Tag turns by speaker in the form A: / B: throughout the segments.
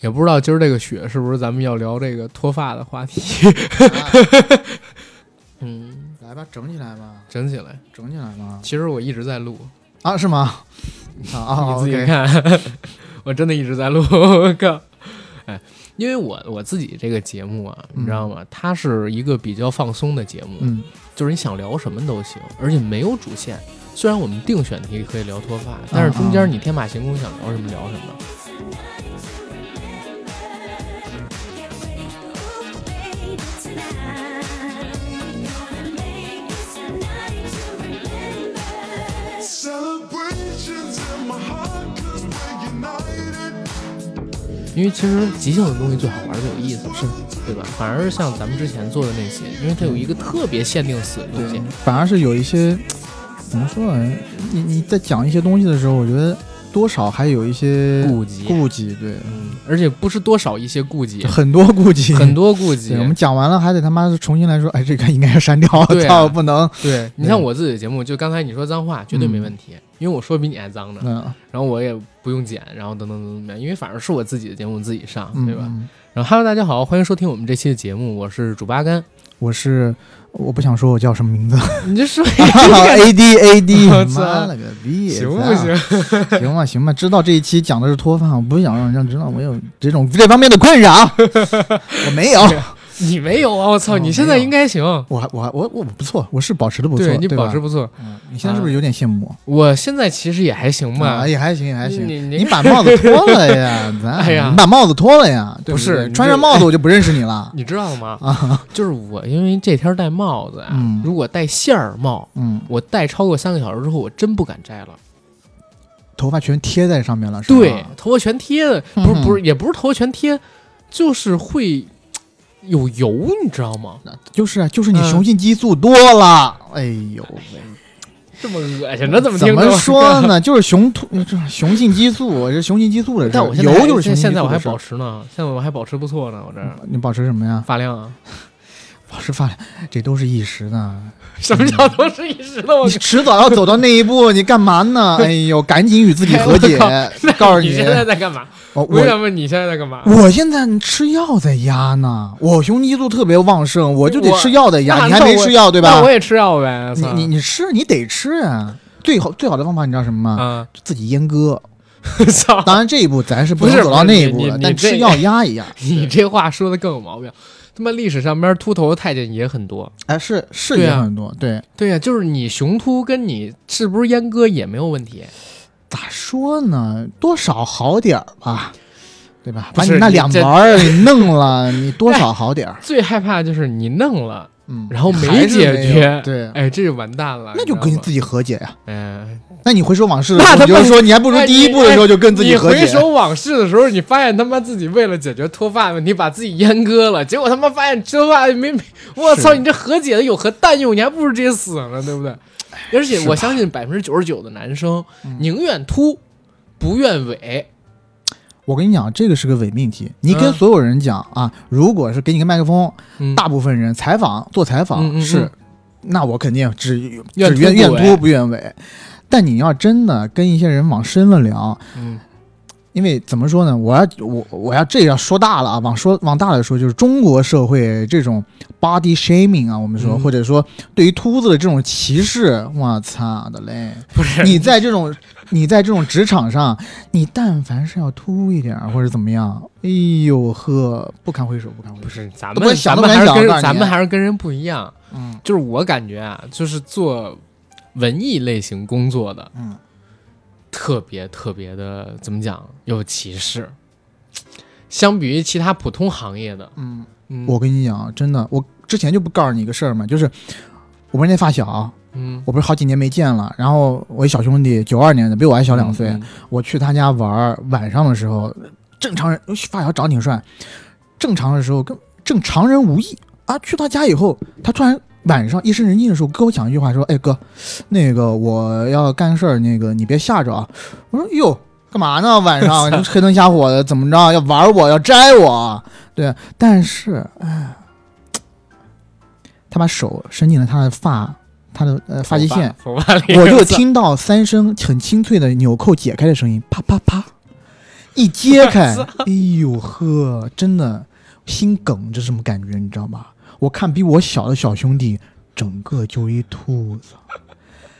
A: 也不知道今儿这个雪是不是咱们要聊这个脱发的话题。嗯，
B: 来吧，整起来吧，
A: 整起来，
B: 整起来吧。
A: 其实我一直在录
B: 啊，是吗？啊啊，
A: 你自己看，我真的一直在录。我靠，哎，因为我我自己这个节目啊，你知道吗？它是一个比较放松的节目，
B: 嗯，
A: 就是你想聊什么都行，而且没有主线。虽然我们定选题可以聊脱发，但是中间你天马行空想聊什么聊什么。因为其实即兴的东西最好玩、最有意思，
B: 是
A: 对吧？反而像咱们之前做的那些，因为它有一个特别限定死的东西，
B: 反而是有一些怎么说呢？你你在讲一些东西的时候，我觉得。多少还有一些
A: 顾忌，
B: 顾忌对，
A: 嗯，而且不是多少一些顾忌，
B: 很多顾忌，
A: 很多顾忌。
B: 我们讲完了还得他妈重新来说，哎，这个应该要删掉，对 操，不能。
A: 对你像我自己的节目，就刚才你说脏话绝对没问题，因为我说比你还脏呢，
B: 嗯，
A: 然后我也不用剪，然后等等等等，因为反正是我自己的节目，自己上，对吧？然后哈喽，大家好，欢迎收听我们这期的节目，我是主八甘，
B: 我是。我不想说我叫什么名字，
A: 你就说
B: A D A D，妈了个逼，
A: 行不行？
B: 行吧行吧，知道这一期讲的是脱发，我不想让人家知道我有这种这方面的困扰，我没有。
A: 你没有啊！我操，你现在应该行。
B: 我我我我不错，我是保持的不错。对
A: 你保持不错。
B: 嗯，你现在是不是有点羡慕
A: 我？我现在其实也还行吧，
B: 也还行，也还行。
A: 你
B: 你把帽子脱了呀？
A: 咱哎呀，
B: 你把帽子脱了呀？
A: 不
B: 是，穿上帽子我就不认识你了。
A: 你知道吗？啊，就是我，因为这天戴帽子啊，如果戴线儿帽，
B: 嗯，
A: 我戴超过三个小时之后，我真不敢摘了。
B: 头发全贴在上面了，是
A: 吧？对，头发全贴的，不是不是，也不是头发全贴，就是会。有油，你知道吗？
B: 就是啊，就是你雄性激素多了。哎呦喂，
A: 这么恶心，那怎么
B: 怎么说呢？就是雄突，雄性激素，这雄性激素的。
A: 但我现在
B: 油就是
A: 现在我还保持呢，现在我还保持不错呢。我这
B: 你保持什么呀？
A: 发量啊，
B: 保持发量，这都是一时的。
A: 什么叫都是一时的？
B: 你迟早要走到那一步，你干嘛呢？哎呦，赶紧与自己和解。告诉
A: 你，现在在干嘛？我想问你现在在干嘛？
B: 我现在吃药在压呢，我雄激素特别旺盛，我就得吃药在压。你还没吃药对吧？
A: 那我也吃药呗。
B: 你你你吃，你得吃啊！最好最好的方法你知道什么吗？
A: 嗯，
B: 自己阉割。
A: 操！
B: 当然这一步咱是不能走到那一步了，但吃药压一压。
A: 你这话说的更有毛病。他妈历史上边秃头的太监也很多。
B: 哎，是是也很多。对
A: 对呀，就是你雄秃跟你是不是阉割也没有问题。
B: 咋说呢？多少好点儿吧，对吧？把你那两毛儿给弄了，你多少好点儿。
A: 最害怕就是你弄了，
B: 嗯，
A: 然后没解决，
B: 对，
A: 哎，这就完蛋了。
B: 那就跟你自己和解呀。
A: 嗯，
B: 那你回首往事的时候，就是说你还不如第一步的时候就跟自己和解。
A: 你回首往事的时候，你发现他妈自己为了解决脱发问题，把自己阉割了，结果他妈发现脱发没没，我操，你这和解的有何蛋用？你还不如直接死了，对不对？而且我相信百分之九十九的男生宁愿秃，不愿萎。
B: 我跟你讲，这个是个伪命题。你跟所有人讲啊，如果是给你个麦克风，大部分人采访做采访是，那我肯定只只愿愿秃不愿萎。但你要真的跟一些人往深了聊，
A: 嗯。
B: 因为怎么说呢？我要我我要这要说大了啊，往说往大了说，就是中国社会这种 body shaming 啊，我们说或者说对于秃子的这种歧视，我操的嘞！
A: 不是
B: 你在这种你在这种职场上，你但凡是要秃一点或者怎么样，哎呦呵，不堪回首，不堪回首。
A: 不是咱们咱们还是跟咱们还是跟人不一样，
B: 嗯，
A: 就是我感觉啊，就是做文艺类型工作的，
B: 嗯。
A: 特别特别的怎么讲有歧视，相比于其他普通行业的，
B: 嗯嗯，我跟你讲，真的，我之前就不告诉你一个事儿嘛，就是我不是那发小，
A: 嗯，
B: 我不是好几年没见了，然后我一小兄弟九二年的，比我还小两岁，我去他家玩，晚上的时候，正常人发小长挺帅，正常的时候跟正常人无异啊，去他家以后，他突然。晚上夜深人静的时候，跟我讲一句话，说：“哎哥，那个我要干事儿，那个你别吓着啊。”我说：“哟，干嘛呢？晚上黑灯瞎火的，怎么着？要玩我，要摘我？对。但是，哎，他把手伸进了他的发，他的呃发际线，我就听到三声很清脆的纽扣解开的声音，啪啪啪。”一揭开，哎呦呵，真的心梗，这什么感觉？你知道吗？我看比我小的小兄弟，整个就一兔子，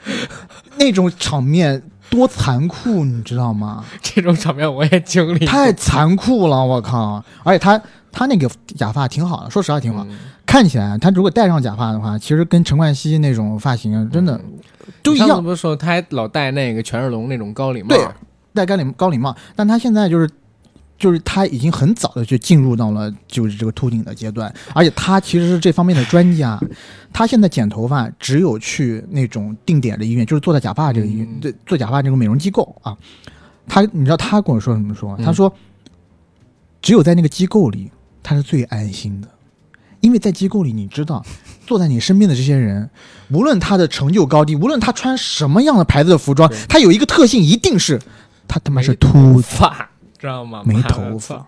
B: 那种场面多残酷，你知道吗？
A: 这种场面我也经历，
B: 太残酷了，我靠！而且他他那个假发挺好的，说实话挺好，
A: 嗯
B: 看起来他如果戴上假发的话，其实跟陈冠希那种发型真的都一样，
A: 不是说他还老戴那个权志龙那种高礼帽？
B: 对戴高领高领帽，但他现在就是。就是他已经很早的就进入到了就是这个秃顶的阶段，而且他其实是这方面的专家。他现在剪头发只有去那种定点的医院，就是做在假发这个医院，
A: 嗯
B: 对、做假发这个美容机构啊。他你知道他跟我说什么说？
A: 嗯
B: 他说，只有在那个机构里，他是最安心的，因为在机构里，你知道坐在你身边的这些人，无论他的成就高低，无论他穿什么样的牌子的服装，他有一个特性，一定是他他妈是秃。
A: 发，知道吗？
B: 没头发
A: 操！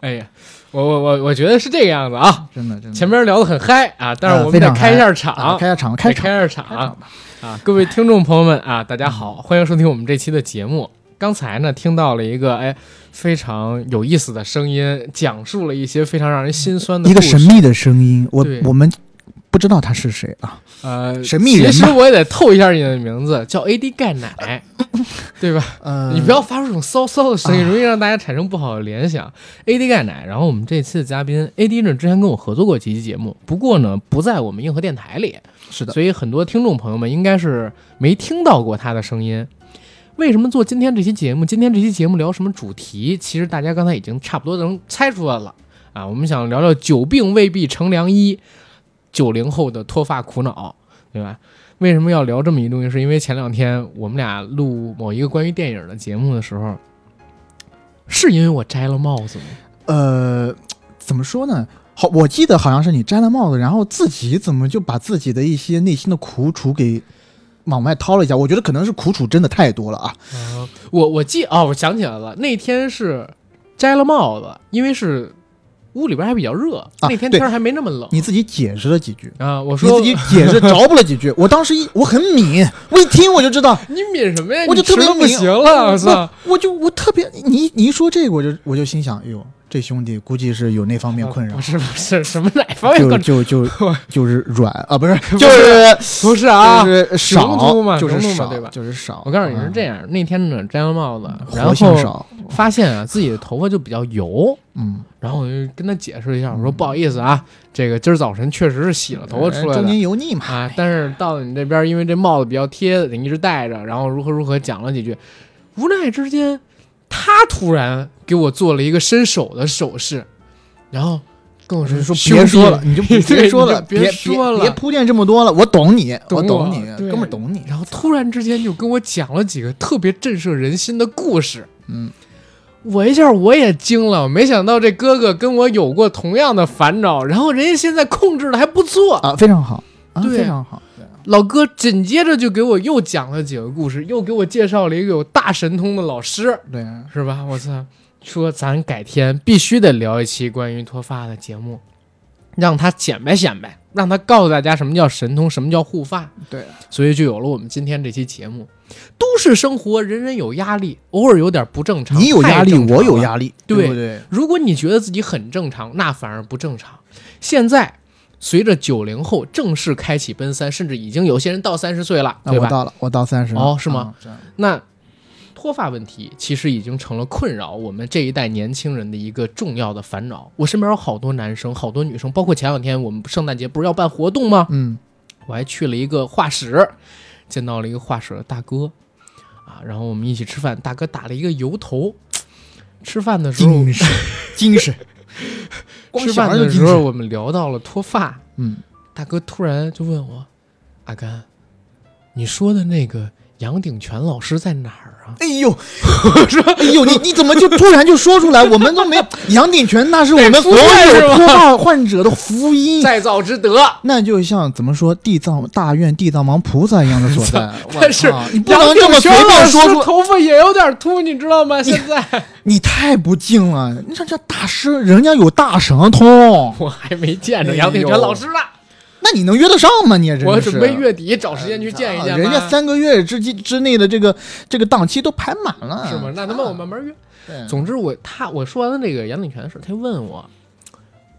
A: 哎呀，我我我我觉得是这个样子啊。
B: 真的真的。
A: 前面聊得很嗨啊，但是我们得开一下
B: 嗨
A: 场，
B: 啊开下场，开
A: 开下场
B: 场。
A: 啊！各位听众朋友们啊，大家好，欢迎收听我们这期的节目。刚才呢，听到了一个哎非常有意思的声音，讲述了一些非常让人心酸的
B: 一个神秘的声音，我我们不知道他是谁啊。
A: 呃
B: 神秘人
A: 其实我也得透一下你的名字，叫 AD 钙奶，对吧？
B: 呃，
A: 你不要发出这种骚骚的声音，容易让大家产生不好的联想。AD 钙奶，然后我们这次的嘉宾 AD 呢，之前跟我合作过几期节目，不过呢不在我们硬核电台里，
B: 是的，
A: 所以很多听众朋友们应该是没听到过他的声音。为什么做今天这期节目？今天这期节目聊什么主题？其实大家刚才已经差不多能猜出来了啊！我们想聊聊久病未必成良医，九零后的脱发苦恼，对吧？为什么要聊这么一东西？是因为前两天我们俩录某一个关于电影的节目的时候，是因为我摘了帽子吗？
B: 呃，怎么说呢？好，我记得好像是你摘了帽子，然后自己怎么就把自己的一些内心的苦楚给往外掏了一下？我觉得可能是苦楚真的太多了啊。
A: 啊，我我记哦，我想起来了，那天是摘了帽子，因为是屋里边还比较热，
B: 啊
A: 那天天还没那么冷
B: 你自己解释了几句，
A: 啊。我
B: 你
A: 说
B: 自己解释 着不了几句，我当时一我很敏，我一听我就知道，
A: 你敏什么呀？
B: 我就特别敏
A: 行了，我操！
B: 我就我特别你你一说这个，我就我就心想，哎呦，这兄弟估计是有那方面困扰
A: 不，是 不是什么哪方面
B: 就
A: 困扰？
B: 就就 就是软啊，不是就是
A: 不是啊，
B: 就是少
A: 嘛
B: 就是少
A: 对吧
B: 就是少。
A: 我告诉你是这
B: 样，
A: 样，那天呢摘了帽子，然后
B: 少，
A: 发现啊自己的头发就比较油，
B: 嗯，
A: 然后我就跟他解释了一下，我说不好意思啊，这个今儿早晨确实是洗了头发出来的
B: 中年。油腻嘛，
A: 啊，但是到了你这边，因为这帽子比较贴，得一直戴着，然后如何如何讲了几句，无奈之间，他突然给我做了一个伸手的手势，然后跟我说
B: 说 别说了，你就
A: 对
B: 别说了，
A: 别
B: 别
A: 说了。
B: 别铺垫这么多了，我懂你，
A: 懂我
B: 我懂你，哥们儿懂你。
A: 然后突然之间就跟我讲了几个特别震慑人心的故事，
B: 嗯，
A: 我一下我也惊了，没想到这哥哥跟我有过同样的烦恼，然后人家现在控制的还不错，
B: 啊，非常好啊，
A: 对
B: 非常好。对
A: 老哥紧接着就给我又讲了几个故事，又给我介绍了一个有大神通的老师，
B: 对，
A: 是吧？我操，说咱改天必须得聊一期关于脱发的节目，让他显摆显摆，让他告诉大家什么叫神通，什么叫护发。
B: 对，
A: 所以就有了我们今天这期节目。都市生活，人人有压力，偶尔有点不正常。
B: 你有压力，我有压力，
A: 对
B: 不对？
A: 如果你觉得自己很正常，那反而不正常。现在随着九零后正式开启奔三，甚至已经有些人到三十岁了，对吧？
B: 那我到了，我到三十
A: 哦是吗？那脱发问题其实已经成了困扰我们这一代年轻人的一个重要的烦恼。我身边有好多男生，好多女生，包括前两天我们圣诞节不是要办活动吗？
B: 嗯，
A: 我还去了一个画室，见到了一个画室的大哥啊，然后我们一起吃饭，大哥打了一个油头。吃饭的时候，
B: 精神，精神。光
A: 吃
B: 想
A: 饭的时候，我们聊到了脱发，
B: 嗯，
A: 大哥突然就问我：“阿甘，你说的那个杨鼎全老师在哪儿啊
B: 哎呦，我 说，哎呦，你你怎么就 突然就说出来？我们都没 杨鼎全，那是我们所有脱发患者的福？”音。
A: 再造之德，
B: 那就像怎么说地藏大愿地藏王菩萨一样的所在。
A: 但是
B: 你不能这么随便说出，
A: 头发也有点秃，你知道吗？现在
B: 你太不敬了。你看这大师，人家有大神通，
A: 我还没见着杨鼎全老师呢。
B: 那你能约得上吗？你也真是
A: 我准备月底找时间去见一见。
B: 啊人家三个月之之之内的这个这个档期都排满了，
A: 是吗？那他妈我慢慢约。
B: 对
A: 总之我他我说完了这个杨鼎全的事，他就问我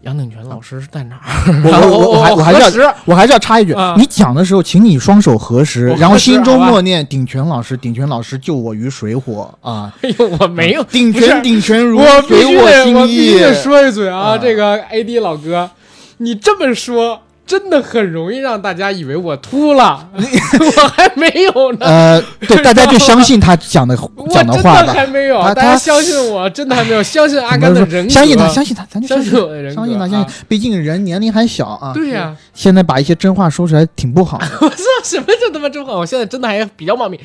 A: 杨鼎全老师是在哪儿？
B: 我我我还我还是要
A: 核实
B: 我还是要插一句，
A: 啊
B: 你讲的时候，请你双手合十，然后心中默念鼎全老师，鼎全老师救我于水火啊！
A: 哎呦，我没有，
B: 鼎
A: 不是
B: 全鼎全如
A: 我必
B: 随
A: 须得，
B: 心
A: 我必须。得说一嘴啊，
B: 啊
A: 这个 AD 老哥，你这么说。真的很容易让大家以为我秃了，我还没有呢，
B: 呃，对，大家就相信他讲的讲
A: 的
B: 话吧。
A: 的还没有，
B: 他
A: 大家相信我，真的还没有，相信阿甘的人格，
B: 相信他，相信他，咱就
A: 相
B: 信
A: 信我的人格，
B: 相信他，相
A: 啊
B: 信。毕竟人年龄还小啊。
A: 对呀、
B: 现在把一些真话说出来挺不好的。
A: 我说什么叫他妈真话，我现在真的还比较冒昧。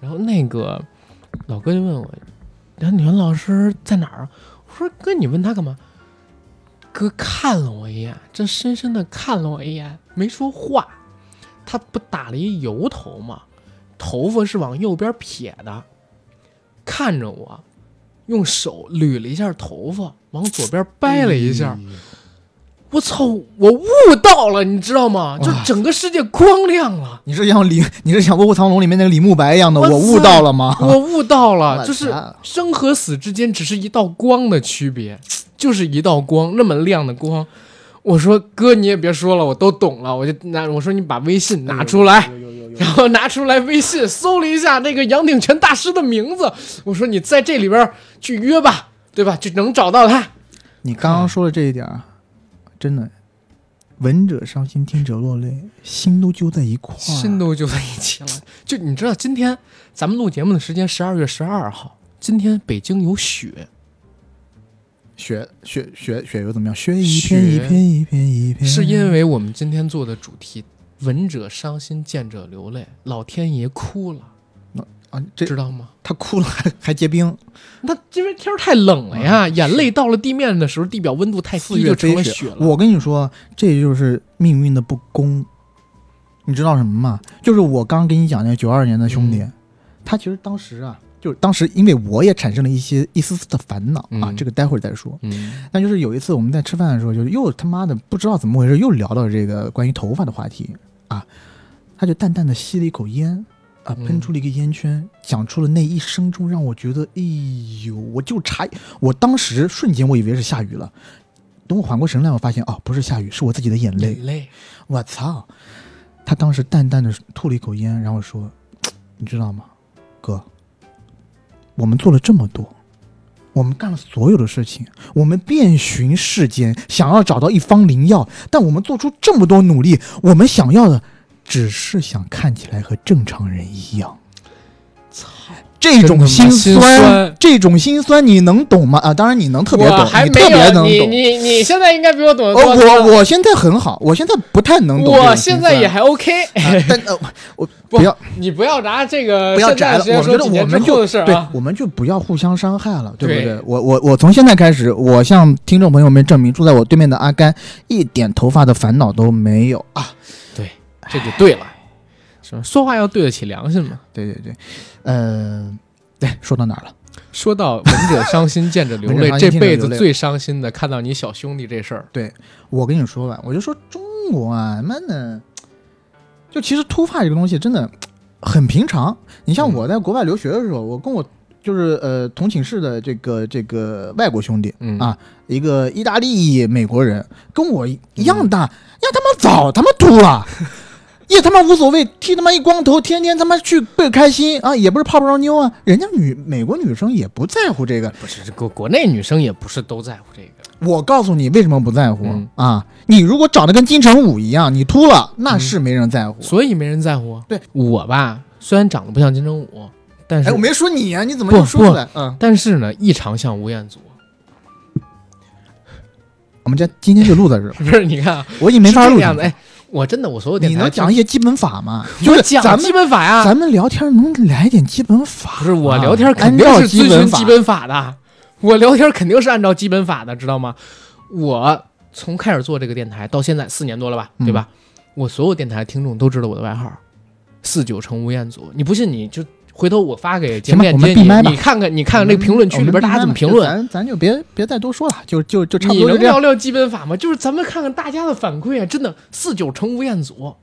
A: 然后那个老哥就问我，梁女老师在哪儿啊？我说哥，你问他干嘛？哥看了我一眼，这深深的看了我一眼，没说话。他不打了一油头吗？头发是往右边撇的，看着我，用手捋了一下头发，往左边掰了一下。我操！我悟到了，你知道吗？就整个世界光亮了。
B: 你是像李，你是像《卧虎藏龙》里面那个李慕白一样的，
A: 我
B: 我悟到了吗？
A: 我悟到了，就是生和死之间只是一道光的区别，就是一道光，那么亮的光。我说哥，你也别说了，我都懂了。我就拿我说你把微信拿出来，然后拿出来微信搜了一下那个杨鼎全大师的名字。我说你在这里边去约吧，对吧？就能找到他。
B: 你刚刚说的这一点啊，真的，闻者伤心，听者落泪，心都揪在一块儿。
A: 心都揪在一起了。就你知道，今天咱们录节目的时间十二月十二号，今天北京有雪，
B: 雪雪雪雪又怎么样？雪一片一片一片一片。
A: 是因为我们今天做的主题“闻者伤心，见者流泪”，老天爷哭了，
B: 啊，这
A: 知道吗？
B: 他哭了还 还结冰，
A: 那因为天儿太冷了呀，眼泪到了地面的时候，地表温度太
B: 四
A: 低，就成
B: 月飞雪
A: 了雪了。
B: 我跟你说，这就是命运的不公。你知道什么吗？就是我刚跟你讲那个九二年的兄弟，
A: 嗯
B: 他其实当时啊，就是当时因为我也产生了一些一丝丝的烦恼啊，
A: 嗯
B: 这个待会儿再说。
A: 嗯
B: 但就是有一次我们在吃饭的时候，就是又他妈的不知道怎么回事，又聊到这个关于头发的话题啊，他就淡淡的吸了一口烟啊，
A: 嗯
B: 喷出了一个烟圈，讲出了那一声中让我觉得，哎呦，我就差，我当时瞬间我以为是下雨了，等我缓过神来，我发现哦，不是下雨，是我自己的眼泪，
A: 眼泪，
B: 我操！他当时淡淡的吐了一口烟，然后说：“ 你知道吗，哥，我们做了这么多，我们干了所有的事情，我们遍寻世间，想要找到一方灵药，但我们做出这么多努力，我们想要的只是想看起来和正常人一样。”
A: 操！
B: 这种心
A: 酸
B: 这种心酸你能懂吗？啊，当然你能特别懂，
A: 还没
B: 你特别能懂。
A: 你你现在应该比我懂得
B: 哦，
A: 多。
B: 我我现在很好，我现在不太能懂
A: 我。现在也还 OK。
B: 啊但呃，我
A: 不
B: 不要
A: 你不要拿这个
B: 不要窄了
A: 现在时，间
B: 我觉得
A: 说几年之
B: 我们就
A: 后的事儿
B: 对
A: 啊，。
B: 我们就不要互相伤害了，对不
A: 对
B: 对？我我我从现在开始，我向听众朋友们证明，住在我对面的阿甘一点头发的烦恼都没有啊！
A: 对，这就对了，是吧？说话要对得起良心嘛。
B: 对对对，呃，对，说到哪儿了？
A: 说到闻者伤心，见者流泪，这辈子最伤心的，看到你小兄弟这事儿，对
B: 我跟你说吧，我就说中国啊，他妈的，就其实秃发这个东西真的很平常。你像
A: 嗯
B: 我在国外留学的时候，我跟我就是呃同寝室的这个这个外国兄弟，
A: 嗯
B: 啊，一个意大利美国人，跟我一样大，呀他妈早他妈秃了。也他妈无所谓，剃他妈一光头，天天他妈去倍开心啊！也不是泡不着妞啊，人家女美国女生也不在乎这个。
A: 不是这国国内女生也不是都在乎这个。
B: 我告诉你为什么不在乎、
A: 嗯
B: 啊！你如果长得跟金城武一样，你秃了，那是没人在乎。
A: 所以没人在乎。
B: 对
A: 我吧，虽然长得不像金城武，但是、
B: 哎，我没说你啊，你怎么
A: 不
B: 又说出来？嗯，
A: 但是呢，异常像吴彦祖。
B: 我们家今天就录到这儿，
A: 不是，你看啊，
B: 我已经没法录了
A: 我真的，我所有电
B: 你
A: 台
B: 能讲一些基本法吗？
A: 就
B: 就是是
A: 讲基本法呀。
B: 咱们聊天能来点基本法吗？
A: 不是我聊天肯定是遵循基本法的，我聊天肯定是按照基本法的，知道吗？我从开始做这个电台到现在四年多了吧，
B: 嗯
A: 对吧？我所有电台听众都知道我的外号，四九乘吴彦祖。你不信你就回头我发给节目链接，你你看看，你看看这个评论区里边大家怎么评论。
B: 咱咱就别别再多说了，就就就差不多就这样。
A: 能聊聊基本法吗？就是咱们看看大家的反馈啊，真的四九乘吴彦祖，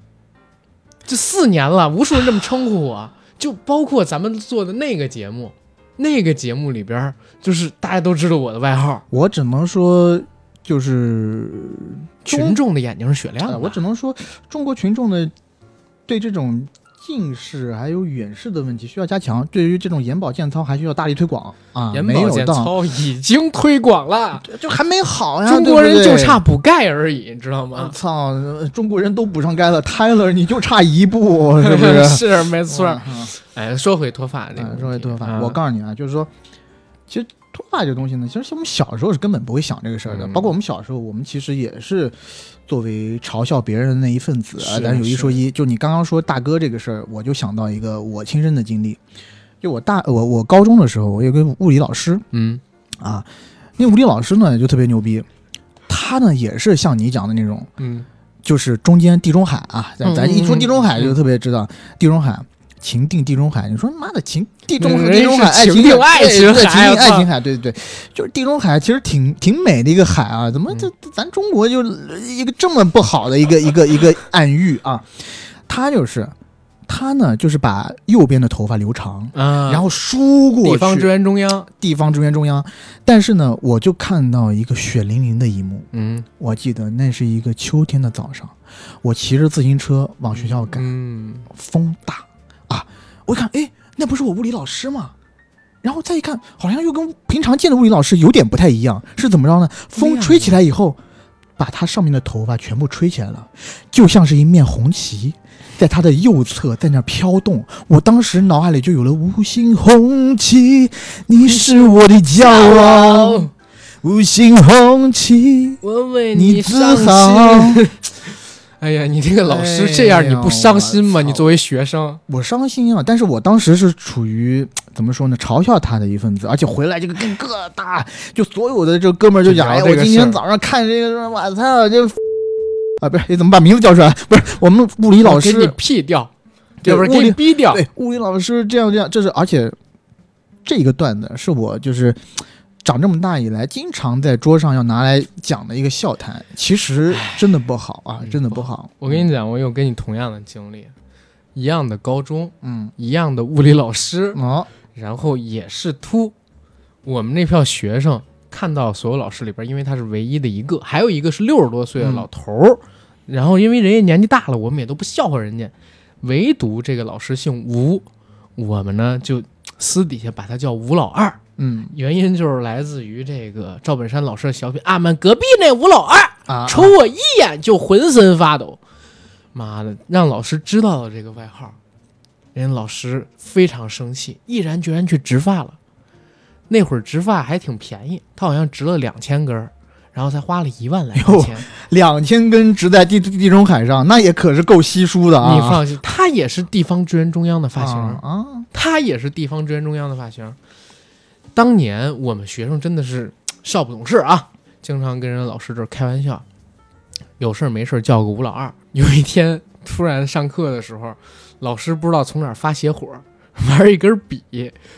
A: 这四年了，无数人这么称呼我，就包括咱们做的那个节目，那个节目里边，就是大家都知道我的外号，
B: 我只能说，就是
A: 群众的眼睛是雪亮的。
B: 呃我只能说，中国群众的对这种近视还有远视的问题需要加强，对于这种眼保健操还需要大力推广啊。
A: 眼保
B: 没有到，
A: 健操已经推广了，
B: 就还没好呀。
A: 中国人就差。补钙而已，你知道
B: 我
A: 吗？
B: 操！中国人都补上钙了，Tyler 你就差一步，是不是？
A: 是没错。
B: 嗯
A: 哎，说回脱发这个
B: 嗯，说回脱发，
A: 啊
B: 我告诉你啊，就是说，其实脱发这个东西呢，其实我们小时候是根本不会想这个事儿的。
A: 嗯
B: 包括我们小时候，我们其实也是作为嘲笑别人的那一份子啊。
A: 是
B: 但是有一说一，就你刚刚说大哥这个事儿，我就想到一个我亲身的经历。就我大我我高中的时候，我有个物理老师
A: 嗯
B: 啊，那物理老师呢就特别牛逼，他呢也是像你讲的那种，
A: 嗯，
B: 就是中间地中海啊，咱
A: 嗯
B: 咱一说地中海
A: 嗯
B: 就特别知道地中海。情定地中海，你说妈的情地中
A: 人
B: 地中海爱情
A: 定爱情
B: 对对情定爱情海，对对对，就是地中海其实挺挺美的一个海啊，怎么
A: 嗯。
B: 这咱中国就一个这么不好的一个一个一个暗喻啊？他就是他呢，就是把右边的头发留长，
A: 啊，
B: 然后梳过去，
A: 地方支援中央，
B: 地方支援中央，但是呢，我就看到一个血淋淋的一幕，
A: 嗯。
B: 我记得那是一个秋天的早上，我骑着自行车往学校赶，
A: 嗯，
B: 风大啊！我一看，哎，那不是我物理老师吗？然后再一看，好像又跟平常见的物理老师有点不太一样，是怎么着呢？风吹起来以后，把他上面的头发全部吹起来了，就像是一面红旗，在他的右侧在那飘动。我当时脑海里就有了“五星红旗，你是我的骄傲”，五星红旗，
A: 我为
B: 你自豪。
A: 心。哎呀，你这个老师这样，
B: 哎
A: 你不伤心吗？你作为学生，
B: 我伤心啊！但是我当时是处于怎么说呢，嘲笑他的一份子，而且回来这个更个大，就所有的这哥们儿就讲，哎，我今天早上看这个，我操，这啊，不是，你怎么把名字叫出来？不是，我们物理老
A: 师给你
B: 师，
A: 屁掉，
B: 对
A: 要不是给你逼掉。
B: 对，物理老师这样这样，这是而且这个段子是我就是长这么大以来经常在桌上要拿来讲的一个笑谈，其实真的不好啊，
A: 嗯
B: 真的不好。
A: 我跟你讲，我有跟你同样的经历，一样的高中，
B: 嗯，
A: 一样的物理老师，
B: 哦，
A: 然后也是秃。我们那票学生看到所有老师里边，因为他是唯一的一个，还有一个是六十多岁的老头儿。然后因为人家年纪大了，我们也都不笑话人家，唯独这个老师姓吴，我们呢就私底下把他叫吴老二。
B: 嗯
A: 原因就是来自于这个赵本山老师的小品，俺们隔壁那吴老二
B: 啊，
A: 瞅我一眼就浑身发抖。妈的，让老师知道了这个外号，人家老师非常生气，毅然决然去植发了。那会儿植发还挺便宜，他好像植了两千根儿，然后才花了一万来块钱。
B: 两千根植在地地中海上，那也可是够稀疏的啊！
A: 你放心，他也是地方支援中央的发型，
B: 啊啊，
A: 他也是地方支援中央的发型。当年我们学生真的是少不懂事啊，经常跟人老师这开玩笑，有事儿没事儿叫个吴老二。有一天突然上课的时候，老师不知道从哪儿发邪火，玩一根笔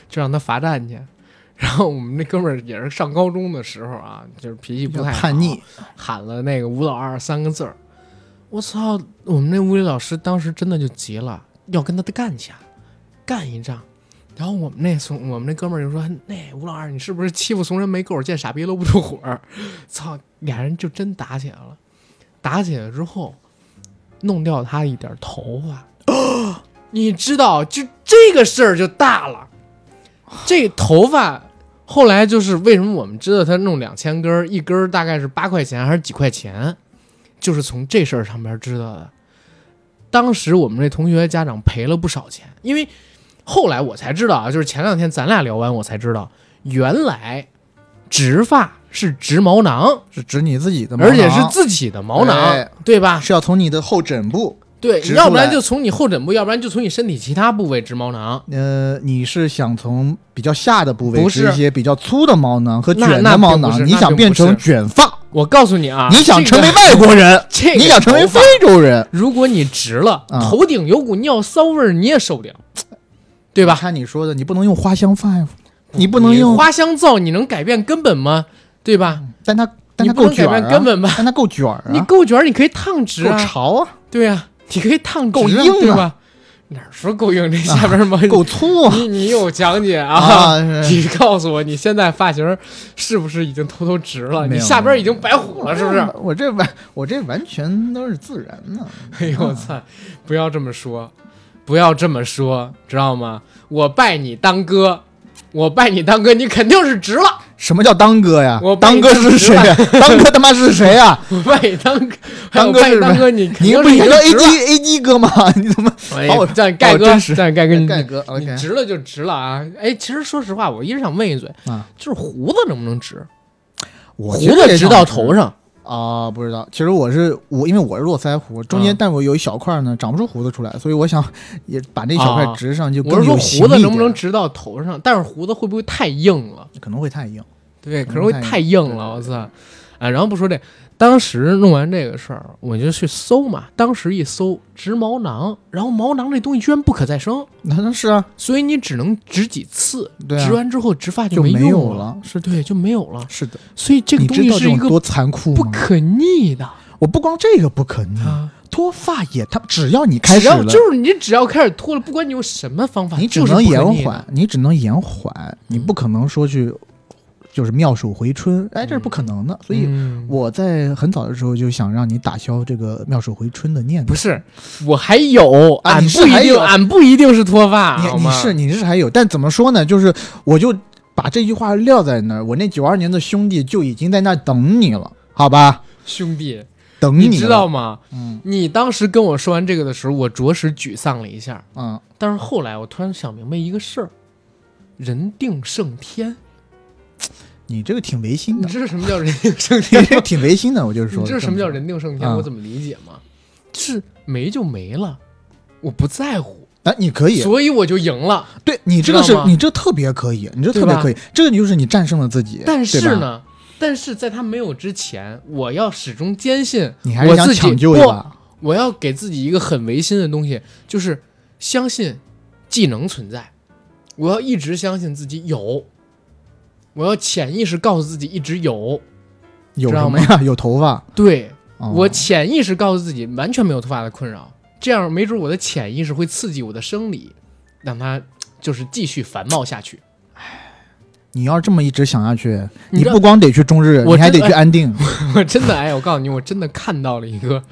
A: 就让他罚站去。然后我们那哥们儿也是上高中的时候啊，就是脾气不太
B: 叛逆，
A: 喊了那个吴老二三个字儿。我操！我们那物理老师当时真的就急了，要跟他干起来，干一仗。然后我们那怂，我们那哥们儿就说：“那吴老二，你是不是欺负怂人没够，见傻逼搂不住火儿？”操！俩人就真打起来了。打起来之后，弄掉他一点头发。你知道，就这个事儿就大了。这头发后来就是为什么我们知道他弄两千根儿，一根儿大概是八块钱还是几块钱，就是从这事儿上边知道的。当时我们这同学家长赔了不少钱，因为后来我才知道啊，就是前两天咱俩聊完我才知道，原来植发是植毛囊，
B: 是指你自己的毛囊，
A: 而且是自己的毛囊，
B: 哎
A: 对吧？
B: 是要从你的后枕部。
A: 对，要不然就从你后枕部，要不然就从你身体其他部位植毛囊。
B: 呃，你是想从比较下的部位植一些比较粗的毛囊和卷的毛囊，你想变成卷发，
A: 我告诉你啊，
B: 你想成为外国人，
A: 这个
B: 你想成为非洲人，
A: 如果你直了，
B: 啊
A: 头顶有股尿骚味儿，你也受不了。对吧？
B: 看你说的，你不能用花香 five，，你不能用，
A: 花香皂，你能改变根本吗？对吧？
B: 但它但它够卷儿
A: 不能改变根
B: 啊，
A: 本吧？
B: 但它够卷儿啊，
A: 你够卷儿，你可以烫直
B: 够
A: 啊，
B: 潮啊，
A: 对啊，你可以烫直啊
B: 够硬啊
A: 对吧？哪儿说够硬？这下边吗？
B: 够粗啊
A: 你你有讲解啊？
B: 啊！
A: 你告诉我，你现在发型是不是已经偷偷直了？你下边已经白虎了，是不是？
B: 我这完，我这完全都是自然的。
A: 哎呦我操！不要这么说，不要这么说，知道吗？我拜你当哥，我拜你当哥，你肯定是值了。
B: 什么叫当哥呀？
A: 我
B: 当哥是谁呀？当哥他妈是谁呀？
A: 我拜你当哥，
B: 当哥是
A: 当哥，你肯
B: 你不是你叫 A G A G 哥吗？你怎么
A: 哎
B: 把我
A: 叫你盖哥，叫你盖哥，你
B: 盖哥
A: 你直了就直了啊！哎，其实说实话，我一直想问一嘴，
B: 啊，
A: 就是胡子能不能直？
B: 我
A: 胡子直到头上，
B: 啊？不知道。其实我是我，因为我是络腮胡，中间
A: 啊
B: 但我有一小块呢，长不出胡子出来，所以我想 也把那小块植上，就
A: 我是说胡子能不能植到头上？但是胡子会不会太硬了？
B: 可能会太硬。
A: 对，可
B: 可能
A: 会太硬了，我操！啊，然后不说这，当时弄完这个事儿，我就去搜嘛。当时一搜植毛囊，然后毛囊这东西居然不可再生，
B: 那那是啊，
A: 所以你只能植几次，
B: 对啊
A: 植完之后植发
B: 就
A: 没
B: 没有
A: 了，
B: 了。是
A: 对，就没有了。
B: 是的，
A: 所以这个
B: 你
A: 东西是一个
B: 多残酷吗？
A: 不可逆的
B: 我不光这个不可逆，
A: 啊！
B: 脱发也它只要你开
A: 只
B: 始了，
A: 要就是你只要开始脱了，不管你用什么方法，
B: 你只
A: 就是
B: 能延
A: 不可逆的
B: 缓，你只能延缓，你不可能说去就是妙手回春，哎，这是不可能的。所以
A: 嗯
B: 我在很早的时候就想让你打消这个妙手回春的念头。
A: 不是，我还有，
B: 啊
A: 俺不一定，俺不一定是脱发，
B: 你你是你是还有，但怎么说呢？就是我就把这句话撂在那儿，我那九二年的兄弟就已经在那儿等你了，好吧？
A: 兄弟，
B: 等你
A: 你知道吗？
B: 嗯
A: 你当时跟我说完这个的时候，我着实沮丧了一下。
B: 嗯，
A: 但是后来我突然想明白一个事儿：人定胜天。
B: 你这个挺违心的你，
A: 知道什么叫人定胜天
B: 这？挺违心的，我就是说。
A: 你知道什么叫人定胜天？
B: 啊
A: 我怎么理解吗？是没就没了，我不在乎，
B: 哎，你可以，
A: 所以我就赢了。
B: 对你这个是你这特别可以，你这特别可以，这个就是你战胜了自己。
A: 但是，呢，但是在他没有之前，我要始终坚信
B: 你还是想抢救一把。
A: 我要给自己一个很违心的东西，就是相信技能存在。我要一直相信自己有，我要潜意识告诉自己一直有。
B: 有什么呀？有头发。
A: 对、
B: 哦
A: 我潜意识告诉自己完全没有头发的困扰，这样没准我的潜意识会刺激我的生理，让它就是继续繁茂下去。
B: 你要这么一直想下去，
A: 你
B: 不光得去中日，
A: 我
B: 你还得去安定。
A: 我真的哎，我告诉你，我真的看到了一个，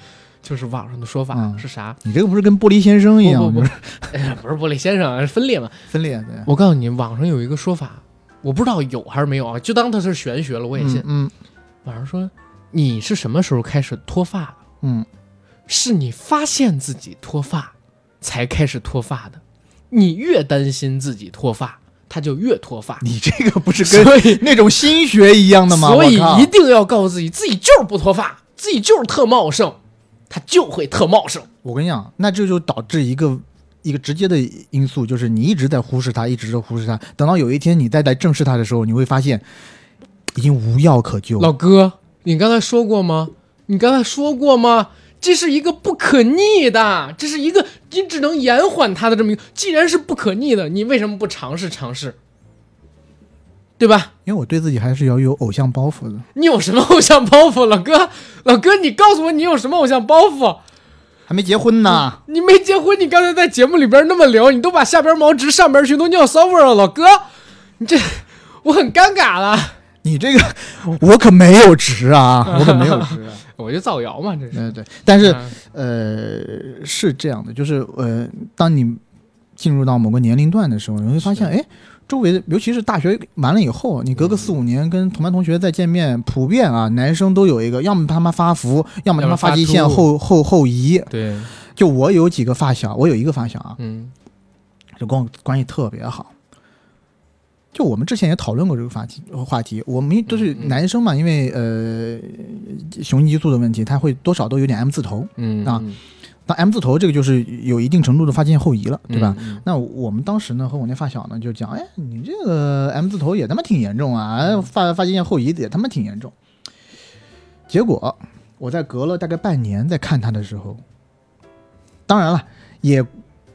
A: 就是网上的说法、
B: 嗯
A: 是啥？
B: 你这个不是跟玻璃先生一样，
A: 不不不
B: 就是
A: 哎呀，不是玻璃先生，是分裂嘛。
B: 分裂对。
A: 我告诉你，网上有一个说法，我不知道有还是没有啊，就当它是玄学了，我也信。
B: 嗯
A: 网上说你是什么时候开始脱发的？
B: 嗯，
A: 是你发现自己脱发才开始脱发的。你越担心自己脱发，他就越脱发。
B: 你这个不是跟那种心学一样的吗？
A: 所以一定要告诉自己，自己就是不脱发，自己就是特茂盛，他就会特茂盛。
B: 我跟你讲，那这就导致一个一个直接的因素，就是你一直在忽视它，一直在忽视它。等到有一天你再来正视它的时候，你会发现已经无药可救。
A: 老哥，你刚才说过吗？你刚才说过吗？这是一个不可逆的，这是一个你只能延缓它的这么一个。既然是不可逆的，你为什么不尝试尝试？对吧？
B: 因为我对自己还是要有偶像包袱的，
A: 你有什么偶像包袱，老哥？老哥，你告诉我你有什么偶像包袱？
B: 还没结婚呢。
A: 你没结婚，你刚才在节目里边那么聊，你都把下边毛直上边去，都尿骚味儿了，老哥，你这我很尴尬了，
B: 你这个我可没有直啊，我可没有直、啊。
A: 我就造谣嘛，这是。
B: 对对，但是
A: 啊
B: 呃，是这样的，就是呃，当你进入到某个年龄段的时候，你会发现，哎，周围的，尤其是大学完了以后，你隔个四五年跟同班同学再见面，普遍啊，男生都有一个，要么他妈发福，要么他妈
A: 发
B: 发际线后后后移。
A: 对，
B: 就我有几个发小，我有一个发小啊，
A: 嗯。
B: 就跟我关系特别好。就我们之前也讨论过这个话题话题，我们都是男生嘛，因为呃雄激素的问题，他会多少都有点 M 字头。
A: 嗯
B: 啊当 M 字头这个就是有一定程度的发际线后移了，对吧？？
A: 嗯
B: 那我们当时呢和我那发小呢就讲，哎，你这个 M 字头也他妈挺严重啊，哎发发际线后移也他妈挺严重。结果我在隔了大概半年再看他的时候，当然了，也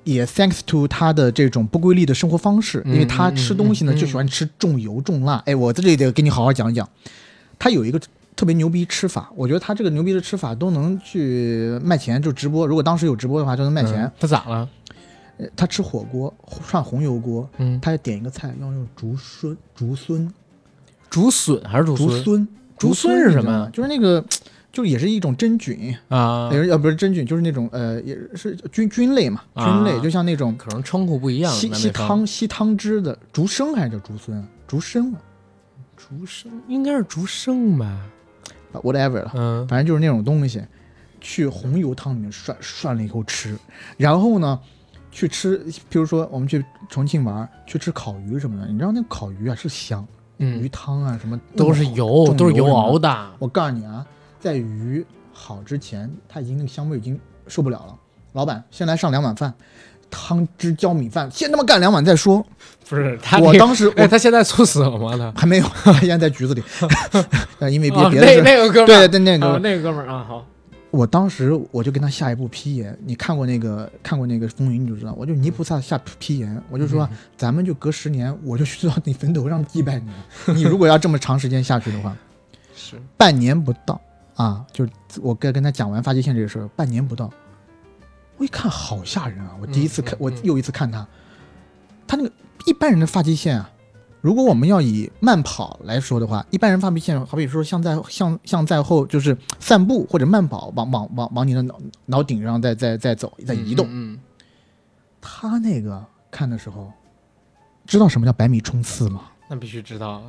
B: 也 thanks to 他的这种不规律的生活方式，因为
A: 嗯
B: 他
A: 嗯
B: 吃东西呢就喜欢吃重油重辣。哎，我在这里得给你好好讲一讲，他有一个特别牛逼吃法，我觉得他这个牛逼的吃法都能去卖钱，就直播。如果当时有直播的话，就能卖钱。
A: 嗯他咋了？
B: 呃他吃火锅涮红油锅，
A: 嗯，
B: 他要点一个菜要用竹荪，竹荪，
A: 竹笋还是竹
B: 竹
A: 荪
B: 荪，
A: 竹荪是什么呀
B: 就是那个，就也是一种真菌，
A: 啊
B: 也？是呃不是真菌，就是那种呃也是菌菌类嘛，
A: 啊
B: 菌类，就像那种
A: 可能称呼不一样。
B: 吸吸汤吸汤汁的竹笙还是叫竹荪啊？竹笙啊
A: 竹笙应该是竹笙吧？
B: ，whatever 了，
A: 嗯
B: 反正就是那种东西，去红油汤里面涮涮了以后吃，然后呢，去吃，比如说我们去重庆玩，去吃烤鱼什么的，你知道那烤鱼啊是香，鱼
A: 嗯，
B: 汤啊什么
A: 都是油，
B: 重
A: 都是油熬的。
B: 我告诉你啊，在鱼好之前，它已经那个香味已经受不了了。老板，先来上两碗饭，汤汁浇米饭，先他妈干两碗再说。
A: 不是他，
B: 我当时
A: 哎，他现在猝死了吗？他？
B: 还没有，他现在在局子里，呃因为别
A: 啊
B: 别的事。
A: 那那个哥们
B: 对
A: 儿，
B: 对那个
A: 啊，那个哥们儿啊，好，
B: 我当时我就跟他下一步批言，你看过那个看过那个风云你就知道，我就泥菩萨下批言，我就说、咱们就隔十年，我就去到你坟头上祭拜你。你如果要这么长时间下去的话，
A: 是。
B: 半年不到。啊，就我跟跟他讲完发际线这个事儿，半年不到，我一看好吓人啊！我第一次看，
A: 嗯嗯嗯
B: 我又一次看他，他那个一般人的发际线啊，如果我们要以慢跑来说的话，一般人发际线好比说像在像像在后就是散步或者慢跑，往往往往你的脑脑顶上在在在走在移动，
A: 嗯，嗯
B: 他那个看的时候，知道什么叫百米冲刺吗？
A: 那必须知道啊，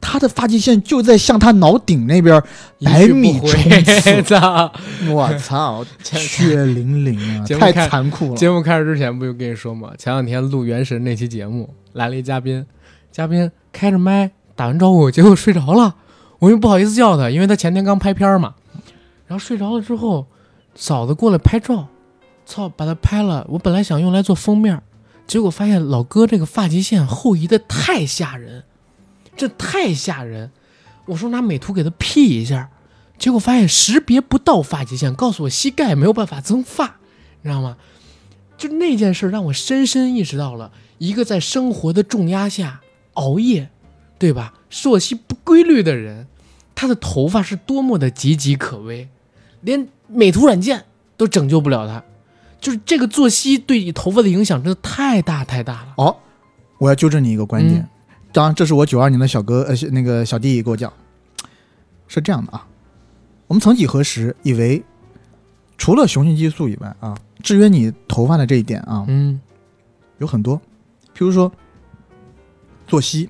B: 他的发际线就在向他脑顶那边，
A: 一
B: 百米冲刺！我操，血淋淋啊，太残酷了。
A: 节目开始之前不就跟你说吗？前两天录《原神》那期节目来了一嘉宾，嘉宾开着麦打完招呼，结果睡着了，我又不好意思叫他，因为他前天刚拍片儿嘛。然后睡着了之后，嫂子过来拍照，操，把他拍了。我本来想用来做封面，结果发现老哥这个发际线后移的太吓人，这太吓人。我说拿美图给他 P 一下，结果发现识别不到发际线，告诉我膝盖没有办法增发，你知道吗？就那件事让我深深意识到了，一个在生活的重压下熬夜，对吧？作息不规律的人，他的头发是多么的岌岌可危，连美图软件都拯救不了他。就是这个作息对你头发的影响真的太大太大了。
B: 哦，我要纠正你一个观点
A: 嗯，
B: 当然这是我九二年的小哥呃那个小弟给我讲，是这样的啊，我们曾几何时以为除了雄性激素以外啊，制约你头发的这一点啊，
A: 嗯。
B: 有很多，譬如说作息。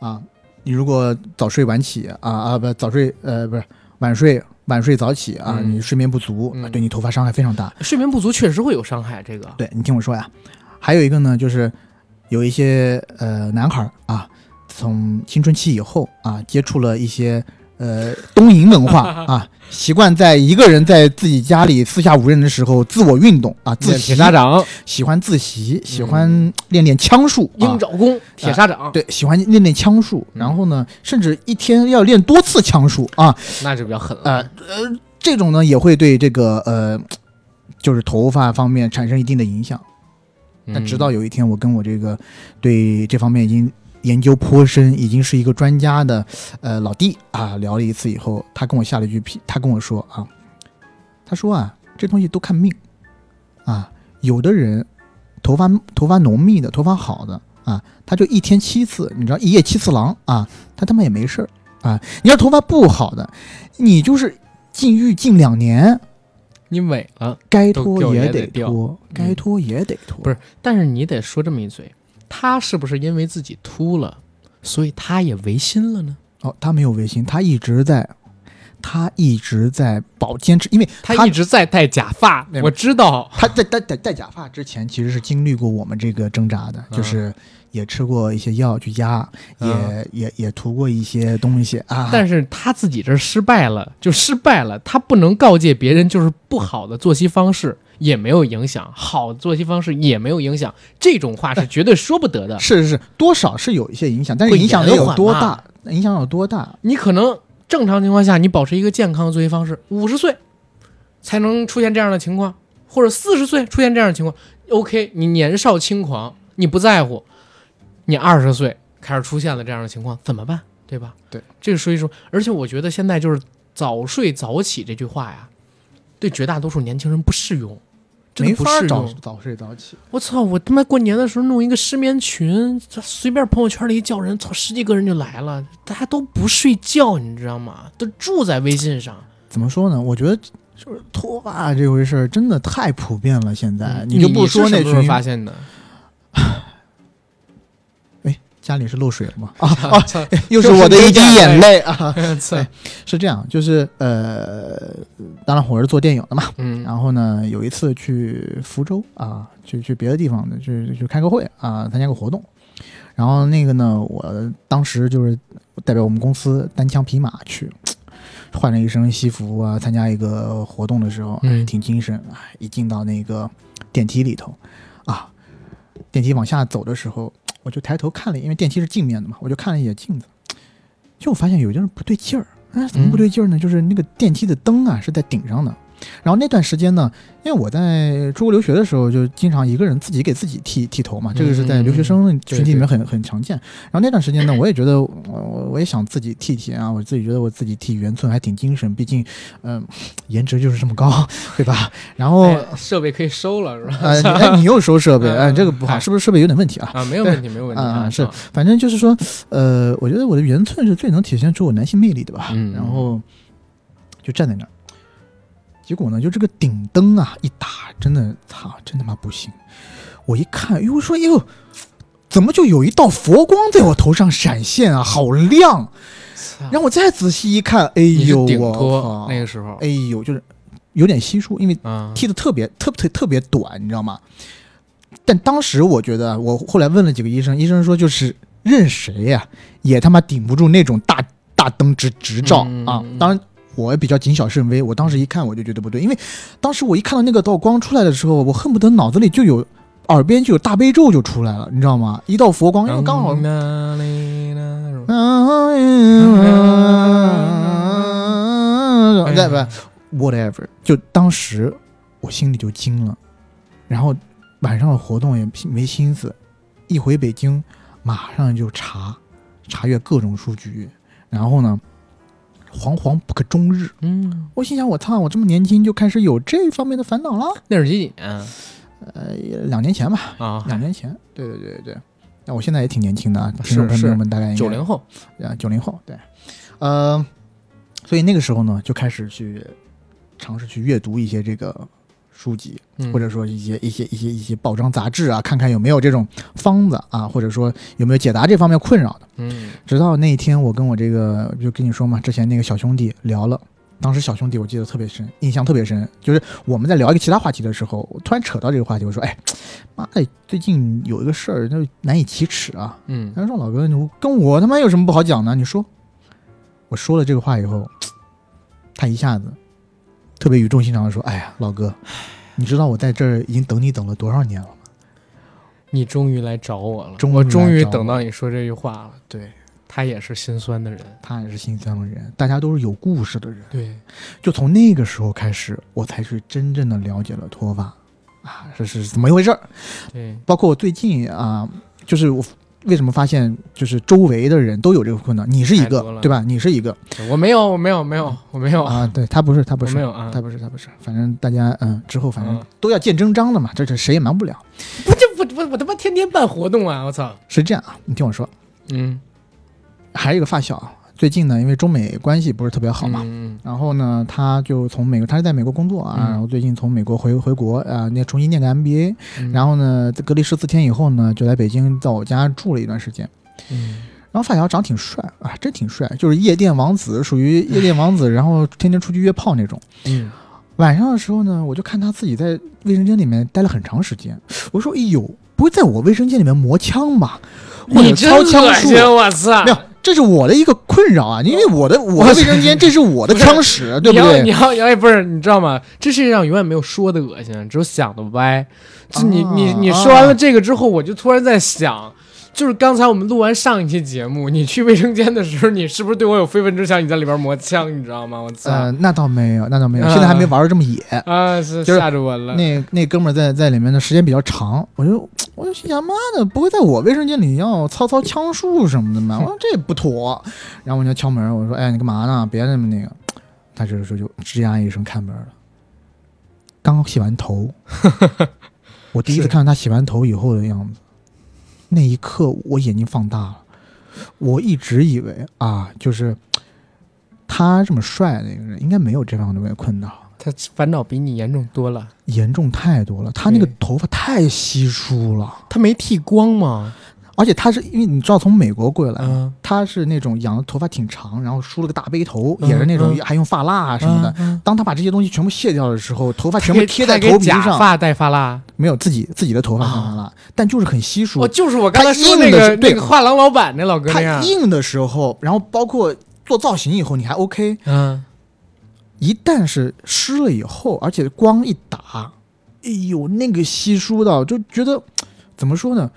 B: 啊，你如果早睡晚起啊啊不早睡呃不是晚睡晚睡早起啊，
A: 嗯。
B: 你睡眠不足，
A: 嗯。
B: 啊对你头发伤害非常大。
A: 睡眠不足确实会有伤害，这个。
B: 对你听我说呀，还有一个呢，就是有一些呃男孩儿啊，从青春期以后啊，接触了一些呃东瀛文化 啊，习惯在一个人在自己家里四下无人的时候自我运动啊，自习
A: 铁，砂掌、
B: 喜欢自习，喜欢练练枪术，啊。
A: 鹰爪功、铁砂掌，
B: 对，喜欢练练枪术，
A: 嗯。
B: 然后呢，甚至一天要练多次枪术啊，
A: 那就比较狠了。
B: 呃呃，这种呢也会对这个呃，就是头发方面产生一定的影响。但直到有一天，我跟我这个对这方面已经研究颇深，已经是一个专家的呃老弟啊聊了一次以后，他跟我下了一句批，他跟我说啊，他说啊，这东西都看命啊，有的人头发头发浓密的，头发好的啊，他就一天七次，你知道一夜七次郎啊，他他妈也没事儿啊。你要头发不好的，你就是禁欲禁两年，
A: 你萎了，
B: 该脱也得脱，该脱也得脱。
A: 不是但是你得说这么一嘴，他是不是因为自己秃了，所以他也违心了呢？
B: 哦，他没有违心，他一直在，他一直在保坚持，因为
A: 他一直在戴假发我知道。
B: 他在戴戴戴假发之前，其实是经历过我们这个挣扎的，
A: 嗯
B: 就是也吃过一些药去压，也、
A: 嗯
B: 也也涂过一些东西啊。
A: 但是他自己这失败了，就失败了。他不能告诫别人，就是不好的作息方式也没有影响，好的作息方式也没有影响。这种话是绝对说不得的。
B: 是是是，多少是有一些影响，但是影响得有多大？影响有多大？
A: 你可能正常情况下，你保持一个健康的作息方式，五十岁才能出现这样的情况，或者四十岁出现这样的情况。OK，你年少轻狂，你不在乎，你二十岁开始出现了这样的情况，怎么办？对吧？
B: 对，
A: 这个所以说，而且我觉得现在就是早睡早起这句话呀，对绝大多数年轻人不适用，真
B: 没
A: 的不适
B: 法早
A: 用。
B: 早睡早起。
A: 我操！我他妈过年的时候弄一个失眠群，这随便朋友圈里一叫人，操，十几个人就来了，大家都不睡觉，你知道吗？都住在微信上。
B: 怎么说呢？我觉得就是脱发这回事儿真的太普遍了。现在、
A: 嗯
B: 你就不说那群
A: 发现的
B: 家里是漏水了吗？
A: 啊
B: 啊，又是我的一滴眼泪啊！
A: 操！
B: 是这样，就是呃，当然我是做电影的嘛，
A: 嗯
B: 然后呢，有一次去福州啊，去去别的地方的，去去开个会啊，参加个活动。然后那个呢，我当时就是代表我们公司单枪匹马去，换了一身西服啊，参加一个活动的时候，
A: 嗯
B: 哎，挺精神。啊，一进到那个电梯里头，啊，电梯往下走的时候，我就抬头看了，因为电梯是镜面的嘛，我就看了一眼镜子，就我发现有点不对劲儿。哎，怎么不对劲儿呢？就是那个电梯的灯啊是在顶上的。然后那段时间呢，因为我在出国留学的时候，就经常一个人自己给自己剃剃头嘛，这个是在留学生群体里面很很常见。然后那段时间呢，我也觉得我我我也想自己剃剃啊，我自己觉得我自己剃圆寸还挺精神，毕竟嗯、颜值就是这么高，对吧？然后
A: 哎设备可以收了是吧？
B: 哎你又收设备，
A: 嗯
B: 哎，这个不好，
A: 哎
B: 是不是设备有点问题啊？
A: 啊，没有问题，没有问题
B: 啊是反正就是说，呃，我觉得我的圆寸是最能体现出我男性魅力的吧。
A: 嗯
B: 然后就站在那儿，结果呢，就这个顶灯啊一打，真的操，真他妈不行！我一看，哟，说哟，怎么就有一道佛光在我头上闪现啊，好亮！
A: 操
B: 然后我再仔细一看，哎呦，
A: 顶
B: 我
A: 那个时候
B: 哎呦，就是有点稀疏，因为
A: 啊，
B: 剃的特别特特特别短，你知道吗？但当时我觉得，我后来问了几个医生，医生说就是任谁呀、也他妈顶不住那种大大灯直直照、啊！当然。我也比较谨小慎微，我当时一看我就觉得不对，因为当时我一看到那个道光出来的时候，我恨不得脑子里就有耳边就有大悲咒就出来了，你知道吗？一道佛光，因为刚好在，不？whatever，就当时我心里就惊了，然后晚上的活动也没心思，一回北京马上就查查阅各种数据，然后呢，惶惶不可终日。
A: 嗯，
B: 我心想，我操，我这么年轻就开始有这方面的烦恼了？
A: 那是几几年
B: 呃，两年前吧，
A: 啊？
B: 两年前，对对对对对。那我现在也挺年轻的啊，
A: 是
B: 听众朋
A: 是
B: 友们大概
A: 九零后，
B: 啊，九零后，对，呃，所以那个时候呢，就开始去尝试去阅读一些这个书籍，
A: 嗯
B: 或者说一些一些一些一些报章杂志啊，看看有没有这种方子啊，或者说有没有解答这方面困扰的。
A: 嗯
B: 直到那一天，我跟我这个就跟你说嘛，之前那个小兄弟聊了。当时小兄弟我记得特别深，印象特别深，就是我们在聊一个其他话题的时候，我突然扯到这个话题，我说：“哎，妈的，最近有一个事儿，就难以启齿啊。”
A: 嗯
B: 他说：“老哥，你跟我他妈有什么不好讲呢？你说。”我说了这个话以后，他一下子特别语重心长的说：“哎呀，老哥，你知道我在这儿已经等你等了多少年了吗？
A: 你终于来找我了，我终于等到你说这句话了。
B: 对
A: 他也是心酸的人，
B: 他也是心酸的人，大家都是有故事的人。
A: 对，
B: 就从那个时候开始，我才是真正的了解了脱发啊，这是怎么一回事儿。
A: 对，
B: 包括我最近啊，就是我为什么发现，就是周围的人都有这个困难，你是一个对吧？你是一个。
A: 我没有，我没有，没有，我没有，
B: 啊，对他不是，他不是
A: 没，有啊，
B: 他不是，他不是，反正大家嗯，之后反正
A: 嗯。
B: 都要见真章的嘛，这这谁也瞒不了。
A: 不这我我我他妈天天办活动啊！我操，
B: 是这样啊，你听我说，
A: 嗯，
B: 还有一个发小，最近呢，因为中美关系不是特别好嘛，
A: 嗯
B: 然后呢，他就从美国，他是在美国工作啊，
A: 嗯
B: 然后最近从美国回回国啊，那重新念个 MBA，
A: 嗯，
B: 然后呢，隔离十四天以后呢，就来北京到我家住了一段时间。
A: 嗯
B: 然后发小长挺帅啊，真挺帅，就是夜店王子，属于 夜店王子，然后天天出去约炮那种。
A: 嗯
B: 晚上的时候呢，我就看他自己在卫生间里面待了很长时间。我说：“哎呦，不会在我卫生间里面磨枪吧？或者
A: 你真
B: 操枪术？
A: 恶心，我操！
B: 没有，这是我的一个困扰啊，因为我的我的卫生间 这是我的
A: 常识，
B: 对不，对不
A: 你要你？要哎，不是，你知道吗？这世界上永远没有说的恶心，只有想的歪。就你你你说完了这个之后，我就突然在想，就是刚才我们录完上一期节目，你去卫生间的时候，你是不是对我有非分之想？你在里边磨枪，你知道吗？我操！
B: 呃，那倒没有，那倒没有，
A: 啊
B: 现在还没玩的这么野。
A: 啊，是
B: 就是
A: 吓着我了。
B: 那那哥们儿在在里面的时间比较长，我就我就心想，妈的，不会在我卫生间里要操操枪术什么的吗？我说这也不妥。然后我就敲门，我说，哎，你干嘛呢？别那么那个。他这个时候就吱呀一声开门了，刚洗完头。我第一次看到他洗完头以后的样子，那一刻我眼睛放大了。我一直以为啊，就是他这么帅的一个人，应该没有这方面的困扰。
A: 他烦恼比你严重多了。
B: 严重太多了，他那个头发太稀疏了，
A: 他没剃光吗？
B: 而且他是因为你知道从美国过来，
A: 嗯，
B: 他是那种养的头发挺长，然后梳了个大背头，
A: 嗯
B: 也是那种
A: 嗯
B: 还用发蜡啊什么的。
A: 嗯，
B: 当他把这些东西全部卸掉的时候，头发全部贴在头皮
A: 假
B: 上，
A: 发带发蜡。
B: 没有自己自己的头发上发蜡，但就是很稀疏
A: 哦，。就是我刚才说那个
B: 对
A: 那个画廊老板那老哥那
B: 他。硬的时候，然后包括做造型以后，你还 OK。
A: 嗯，
B: 一旦是湿了以后，而且光一打，哎呦，那个稀疏到就觉得怎么说呢？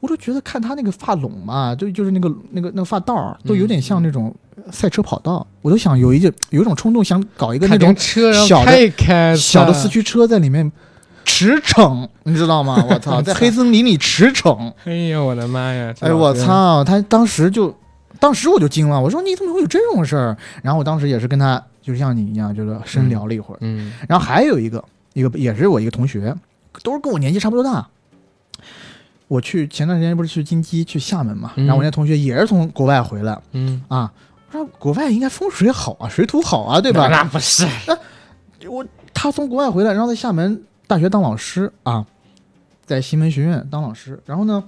B: 我都觉得看他那个发拢嘛，就就是那个那个那个发道儿，都有点像那种赛车跑道。我都想有一件有一种冲动，想搞一个那种
A: 车
B: 小的小的四驱车在里面驰骋，你知道吗？我操，在黑森林里驰骋。
A: 哎呀，我的妈呀！这
B: 哎，我！操！他当时就，当时我就惊了，我说你怎么会有这种事儿？然后我当时也是跟他，就像你一样，就是深聊了一会儿。
A: 嗯
B: 然后还有一个，一个也是我一个同学，都是跟我年纪差不多大。我去前段时间不是去金鸡去厦门嘛，
A: 嗯
B: 然后我那同学也是从国外回来
A: 嗯，
B: 啊。我说国外应该风水好啊，水土好啊，对吧？
A: 那不是，那
B: 我他从国外回来，然后在厦门大学当老师啊，在西门学院当老师。然后呢，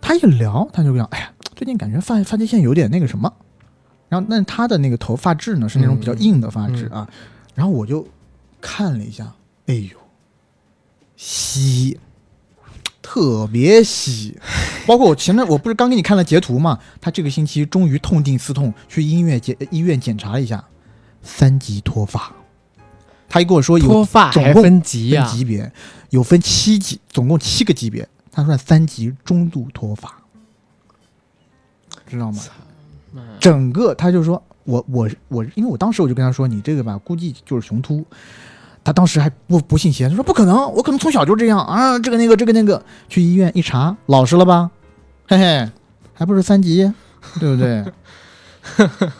B: 他一聊，他就讲，哎呀，最近感觉发发际线有点那个什么。然后，那他的那个头发质呢是那种比较硬的发质啊。然后我就看了一下，哎呦，稀，特别稀。包括我前面我不是刚给你看了截图嘛，他这个星期终于痛定思痛，去医院检医院检查了一下，三级脱发。他一跟我说有
A: 脱发还分级呀
B: 分？级别，有分七级，总共七个级别。他算三级中度脱发，知道吗？整个他就说我我我，因为我当时我就跟他说，你这个吧，估计就是雄秃。他当时还不不信邪，他说不可能，我可能从小就这样啊，这个那个这个那个，去医院一查，老实了吧？嘿嘿，还不是三级，对不对？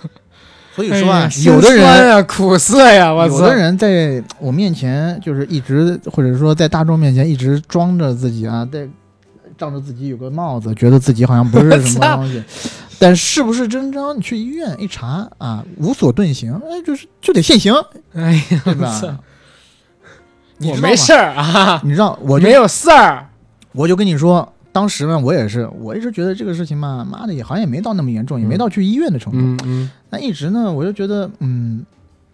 B: 所以说啊，
A: 哎
B: 有的人
A: 苦涩呀，我！
B: 有的人在我面前就是一直，或者说在大众面前一直装着自己啊，在仗着自己有个帽子，觉得自己好像不是什么东西，但是不是真章？你去医院一查啊，无所遁形，哎，就是就得现形，
A: 哎呀，
B: 对吧？
A: 我没事，儿啊，
B: 你知道，我
A: 没有事儿。
B: 我就跟你说，当时呢，我也是，我一直觉得这个事情嘛，妈的也好像也没到那么严重，也没到去医院的程度。
A: 嗯嗯，
B: 那一直呢，我就觉得，嗯，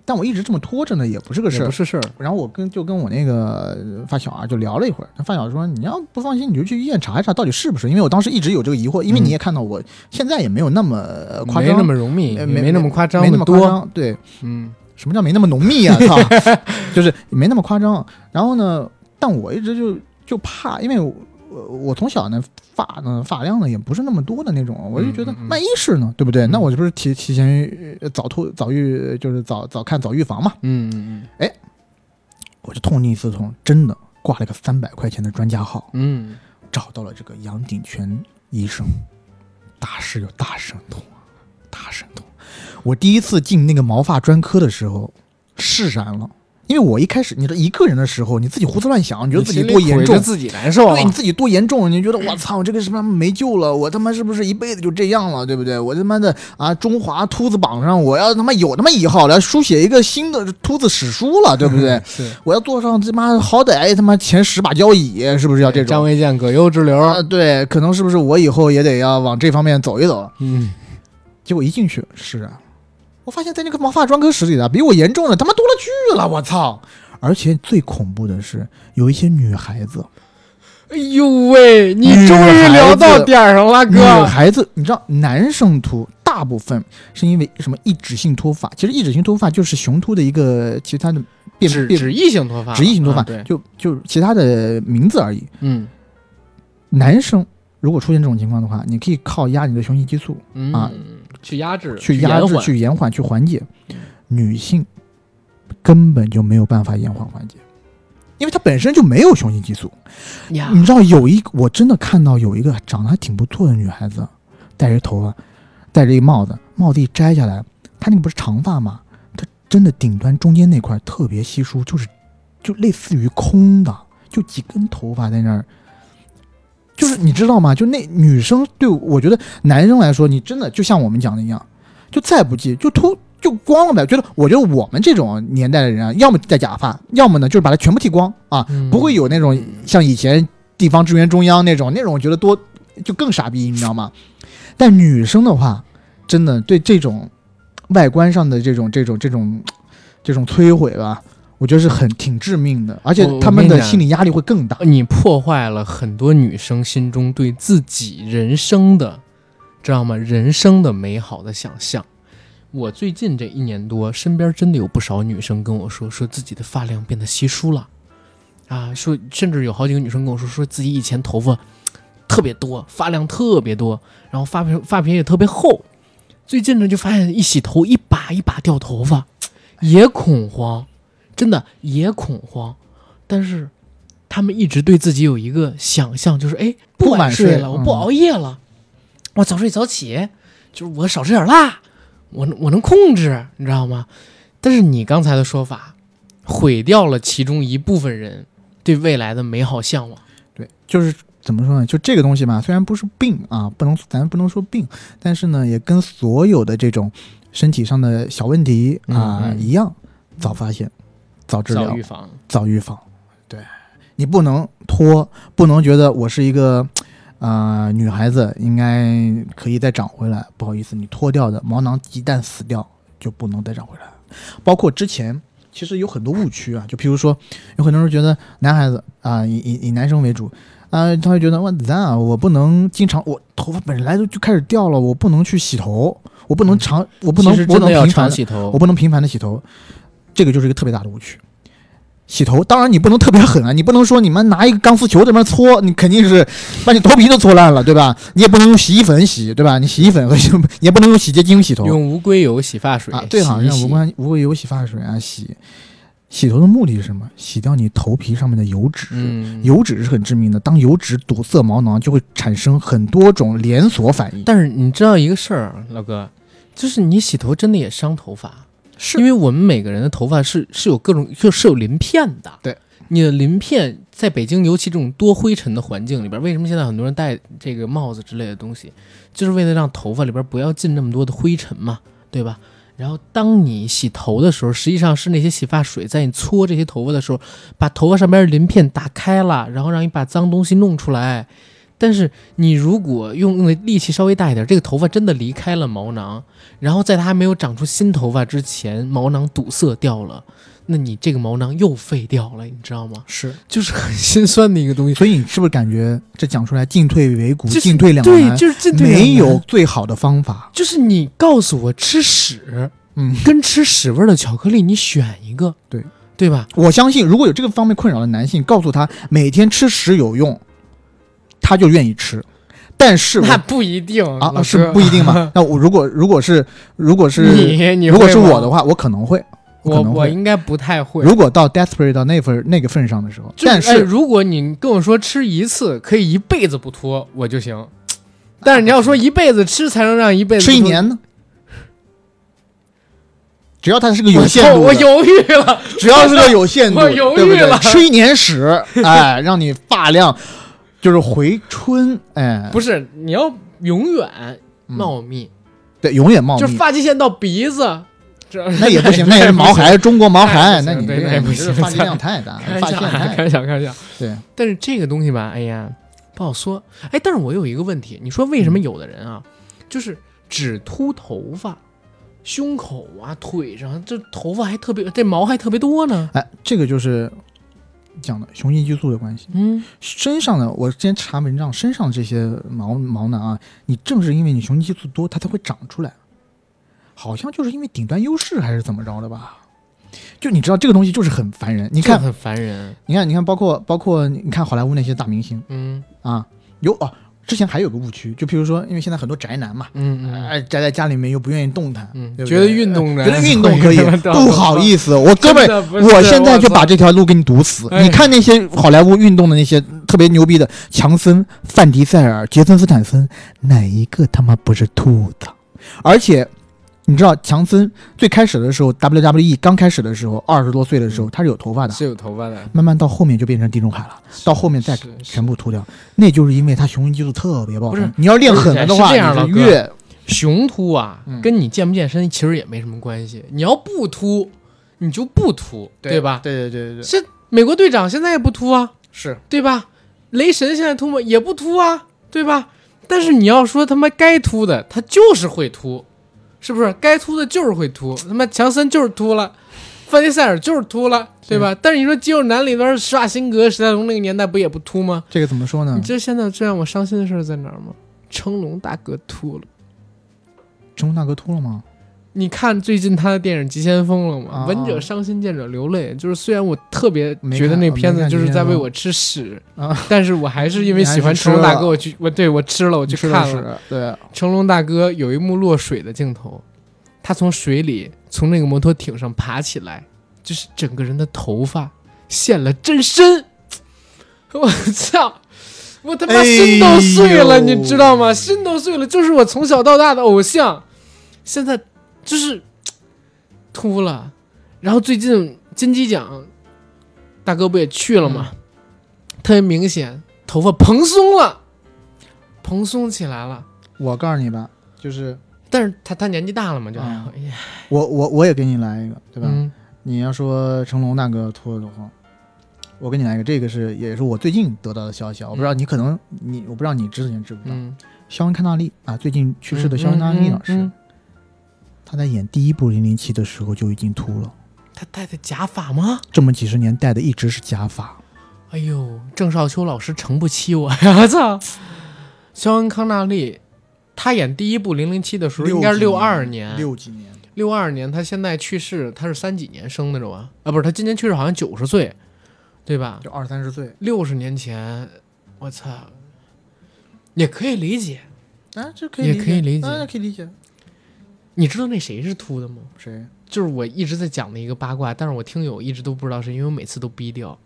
B: 但我一直这么拖着呢，也不是个事儿
A: 不。是事儿。
B: 然后我跟就跟我那个发小啊就聊了一会儿，那发小说你要不放心，你就去医院查一查到底是不是，因为我当时一直有这个疑惑，因为
A: 嗯
B: 你也看到我现在也没有那么夸张没，
A: 那么容易，
B: 呃没
A: 没那么夸张，
B: 没那么夸
A: 多。
B: 张，对，
A: 嗯
B: 什么叫没那么浓密啊？操，就是没那么夸张。然后呢，但我一直就就怕，因为我我从小呢发呢发量呢也不是那么多的那种，我就觉得
A: 嗯嗯嗯
B: 万一是呢，对不对？
A: 嗯
B: 那我这不是提提前呃早突早预就是早早看早预防嘛？
A: 嗯嗯
B: 我就痛定思痛，真的挂了个三百块钱的专家号，
A: 嗯
B: 找到了这个杨鼎全医生，大师有大神通啊，大神通。我第一次进那个毛发专科的时候，释然了，因为我一开始你的一个人的时候，你自己胡思乱想，你
A: 嗯，
B: 觉得自己多严重
A: 自己难受啊。
B: 对你自己多严重，你觉得我操，我这个是不是没救了？我他妈是不是一辈子就这样了？对不对？我他妈的啊，中华秃子榜上我要他妈有他妈一号来，书写一个新的秃子史书了，对不对？
A: 是
B: 我要坐上他妈好歹他妈前十把交椅，是不是要这种？
A: 张卫健葛优之流。
B: 啊，对，可能是不是我以后也得要往这方面走一走？
A: 嗯，
B: 结果一进去是啊，我发现在那个毛发专科室里的比我严重的他妈多了去了，我操！而且最恐怖的是，有一些女孩子，
A: 哎呦喂，你终于聊到点儿上了，哥
B: 女
A: 哥。
B: 孩子，你知道，男生秃大部分是因为什么抑制性脱发？其实抑制性脱发就是雄秃的一个其他的变变
A: 脂脂溢性脱发，
B: 脂溢性脱发，
A: 啊对，
B: 就就其他的名字而已。
A: 嗯
B: 男生如果出现这种情况的话，你可以靠压你的雄性激素
A: 嗯
B: 啊，
A: 去压制，
B: 去压制、去延缓、去缓解。女性根本就没有办法延缓缓解，因为她本身就没有雄性激素。你知道有一，我真的看到有一个长得还挺不错的女孩子，戴着头发，戴着一帽子，帽子一摘下来，她那个不是长发吗？她真的顶端中间那块特别稀疏，就是就类似于空的，就几根头发在那儿。就是你知道吗？就那女生对我觉得男生来说，你真的就像我们讲的一样，就再不济就秃就光了呗。觉得我觉得我们这种年代的人啊，要么戴假发，要么呢就是把它全部剃光啊，
A: 嗯
B: 不会有那种像以前地方支援中央那种那种，我觉得多就更傻逼，你知道吗？但女生的话，真的对这种外观上的这种这种这种这种摧毁吧，我觉得是很挺致命的，而且他们的心理压力会更大。
A: 你破坏了很多女生心中对自己人生的，知道吗？人生的美好的想象。我最近这一年多，身边真的有不少女生跟我说，说自己的发量变得稀疏了，啊，说甚至有好几个女生跟我说，说自己以前头发特别多，发量特别多，然后发皮发皮也特别厚，最近呢就发现一洗头一把一把掉头发，也恐慌，真的也恐慌，但是他们一直对自己有一个想象，就是哎，
B: 不晚睡
A: 了，我不
B: 嗯
A: 熬夜了，我早睡早起，就是我少吃点辣，我能我能控制，你知道吗？但是你刚才的说法，毁掉了其中一部分人对未来的美好向往。
B: 对，就是怎么说呢？就这个东西吧，虽然不是病啊，不能咱不能说病，但是呢，也跟所有的这种身体上的小问题啊、
A: 嗯嗯
B: 一样，早发现、早治疗
A: 早、预防，
B: 早预防。对你不能拖，不能觉得我是一个。呃，女孩子应该可以再长回来。不好意思，你脱掉的毛囊一旦死掉，就不能再长回来。包括之前其实有很多误区啊，就譬如说，有很多人觉得男孩子啊、以以以男生为主啊、他会觉得我咱啊，我不能经常我头发本来就就开始掉了，我不能去洗头，我不能长，我不能不能频繁地
A: 常洗头
B: 我。不能频繁的洗头，这个就是一个特别大的误区。洗头，当然你不能特别狠啊，你不能说你们拿一个钢丝球在那边搓，你肯定是把你头皮都搓烂了，对吧？你也不能用洗衣粉洗，对吧？你洗衣粉和 也不能用洗洁精洗头
A: 用无硅油洗发水
B: 啊，最好
A: 洗一洗
B: 让无关无硅油洗发水啊洗。洗头的目的是什么？洗掉你头皮上面的油脂。
A: 嗯，
B: 油脂是很致命的，当油脂堵塞毛囊，就会产生很多种连锁反应。
A: 但是你知道一个事儿，老哥，就是你洗头真的也伤头发，
B: 是
A: 因为我们每个人的头发是是有各种就是有鳞片的。
B: 对，
A: 你的鳞片在北京尤其这种多灰尘的环境里边，为什么现在很多人戴这个帽子之类的东西，就是为了让头发里边不要进那么多的灰尘嘛，对吧？然后当你洗头的时候，实际上是那些洗发水在你搓这些头发的时候，把头发上边的鳞片打开了，然后让你把脏东西弄出来。但是你如果用的力气稍微大一点，这个头发真的离开了毛囊，然后在它还没有长出新头发之前，毛囊堵塞掉了，那你这个毛囊又废掉了，你知道吗？
B: 是，
A: 就是很心酸的一个东西。
B: 所以你是不是感觉这讲出来进退维谷，
A: 就是
B: 进退两难
A: 对，
B: 难？
A: 就是进退两
B: 没有，最好的方法。
A: 就是你告诉我吃屎
B: 嗯，
A: 跟吃屎味儿的巧克力，你选一个，
B: 对
A: 对吧？
B: 我相信，如果有这个方面困扰的男性，告诉他每天吃屎有用，他就愿意吃。但是我
A: 那不一定
B: 啊是不一定嘛？那我如果如果是如果是
A: 你你
B: 如果是我的话，我可能会，
A: 我
B: 会。
A: 我应该不太会。
B: 如果到 desperate 到那份那个份上的时候，但是、
A: 哎如果你跟我说吃一次可以一辈子不脱，我就行。但是你要说一辈子吃才能让一辈子
B: 吃一年呢？只要它是个有限度的，
A: 我犹豫了，
B: 只要是个有限度，
A: 我犹豫
B: 对不对
A: 了
B: 吃一年屎，哎，让你发量就是回春，哎，
A: 不是你要永远
B: 嗯
A: 茂密，
B: 对，永远茂密。
A: 就是，发际线到鼻子，这
B: 那也不行，那也是 毛孩，中国毛孩，
A: 那
B: 你这
A: 也不行
B: 发际量太大，发际线太
A: 开玩笑，开玩笑。
B: 对，
A: 但是这个东西吧，哎呀，不好说。哎，但是我有一个问题，你说为什么有的人啊，就是只秃头发，胸口啊、腿上这头发还特别，这毛还特别多呢？
B: 哎，这个就是讲的雄性激素的关系。
A: 嗯，
B: 身上的，我之前查文章，身上这些毛毛囊啊，你正是因为你雄性激素多，它才会长出来。好像就是因为顶端优势还是怎么着的吧？就你知道这个东西就是很烦人。你看，
A: 很烦人。
B: 你看，你看，包括包括你看好莱坞那些大明星
A: 嗯，
B: 啊，有哦，之前还有个误区，就譬如说，因为现在很多宅男嘛，
A: 嗯嗯
B: 哎，宅在家里面又不愿意动弹，
A: 嗯，
B: 对对
A: 觉得运动呢，
B: 觉得运动可以，不好意思，我 哥们我现在就把这条路给你堵死。
A: 哎
B: 你看那些好莱坞运动的那些特别牛逼的强森、范迪塞尔、杰森斯坦森，哪一个他妈不是兔子？而且你知道，强森最开始的时候，WWE 刚开始的时候，二十多岁的时候他是有头发的，
A: 是有头发的，
B: 慢慢到后面就变成地中海了，到后面再全部秃掉，那就是因为他雄性激素特别爆
A: 不是
B: 棚。你要练狠了的话，
A: 这样的
B: 你越
A: 雄秃啊
B: 嗯，
A: 跟你健不健身其实也没什么关系。你要不秃，你就不秃，对吧？
B: 对对对对对，
A: 是美国队长现在也不秃啊，
B: 是
A: 对吧？雷神现在秃吗？也不秃啊，对吧？但是你要说他妈该秃的，他就是会秃，是不是？该秃的就是会秃，他妈强森就是秃了，范迪塞尔就是秃了，对吧？但是你说肌肉男里边施瓦辛格、史泰龙那个年代不也不秃吗？
B: 这个怎么说呢
A: 你？知道现在最让我伤心的事儿在哪儿吗？成龙大哥秃了。
B: 成龙大哥秃了吗？
A: 你看最近他的电影《急先锋》了吗？
B: 啊
A: 闻者伤心，见者流泪。就是虽然我特别觉得那片子就是在
B: 急先锋
A: 为我吃屎，
B: 啊，
A: 但是我还是因为喜欢成龙大哥，我去我对我吃了，我去看了。
B: 了，对，
A: 成龙大哥有一幕落水的镜头，他从水里从那个摩托艇上爬起来，就是整个人的头发现了真身。我操！我他妈心都碎了，
B: 哎
A: 你知道吗？心都碎了，就是我从小到大的偶像，现在就是秃了。然后最近金鸡奖，大哥不也去了吗？特别明显，头发蓬松了，蓬松起来了。
B: 我告诉你吧，就是
A: 但是他他年纪大了嘛，就、
B: 我我我也给你来一个，对吧？
A: 嗯
B: 你要说成龙大哥秃了的话，我给你来一个，这个是也是我最近得到的消息啊，我不知道你可能你我不知道你知前知不知道，
A: 嗯，
B: 肖恩·康纳利啊，最近去世的肖恩·康纳利老师，他在演第一部《零零七》的时候就已经秃了，
A: 他戴的假发吗？
B: 这么几十年戴的一直是假发。
A: 哎呦，郑少秋老师诚不欺我呀！操，肖恩康纳利，他演第一部《零零七》的时候应该是六二年，
B: 六几年，
A: 六二年，他现在去世，他是三几年生的，是吧？啊，不是，他今年去世好像九十岁，对吧？
B: 就二三十岁
A: 六十年前，我操，也可以理解。
B: 啊，这可以
A: 也
B: 理解
A: 可以理解
B: 啊，可以理解。
A: 你知道那谁是秃的吗？
B: 谁？
A: 就是我一直在讲的一个八卦，但是我听友一直都不知道是因为我每次都逼掉。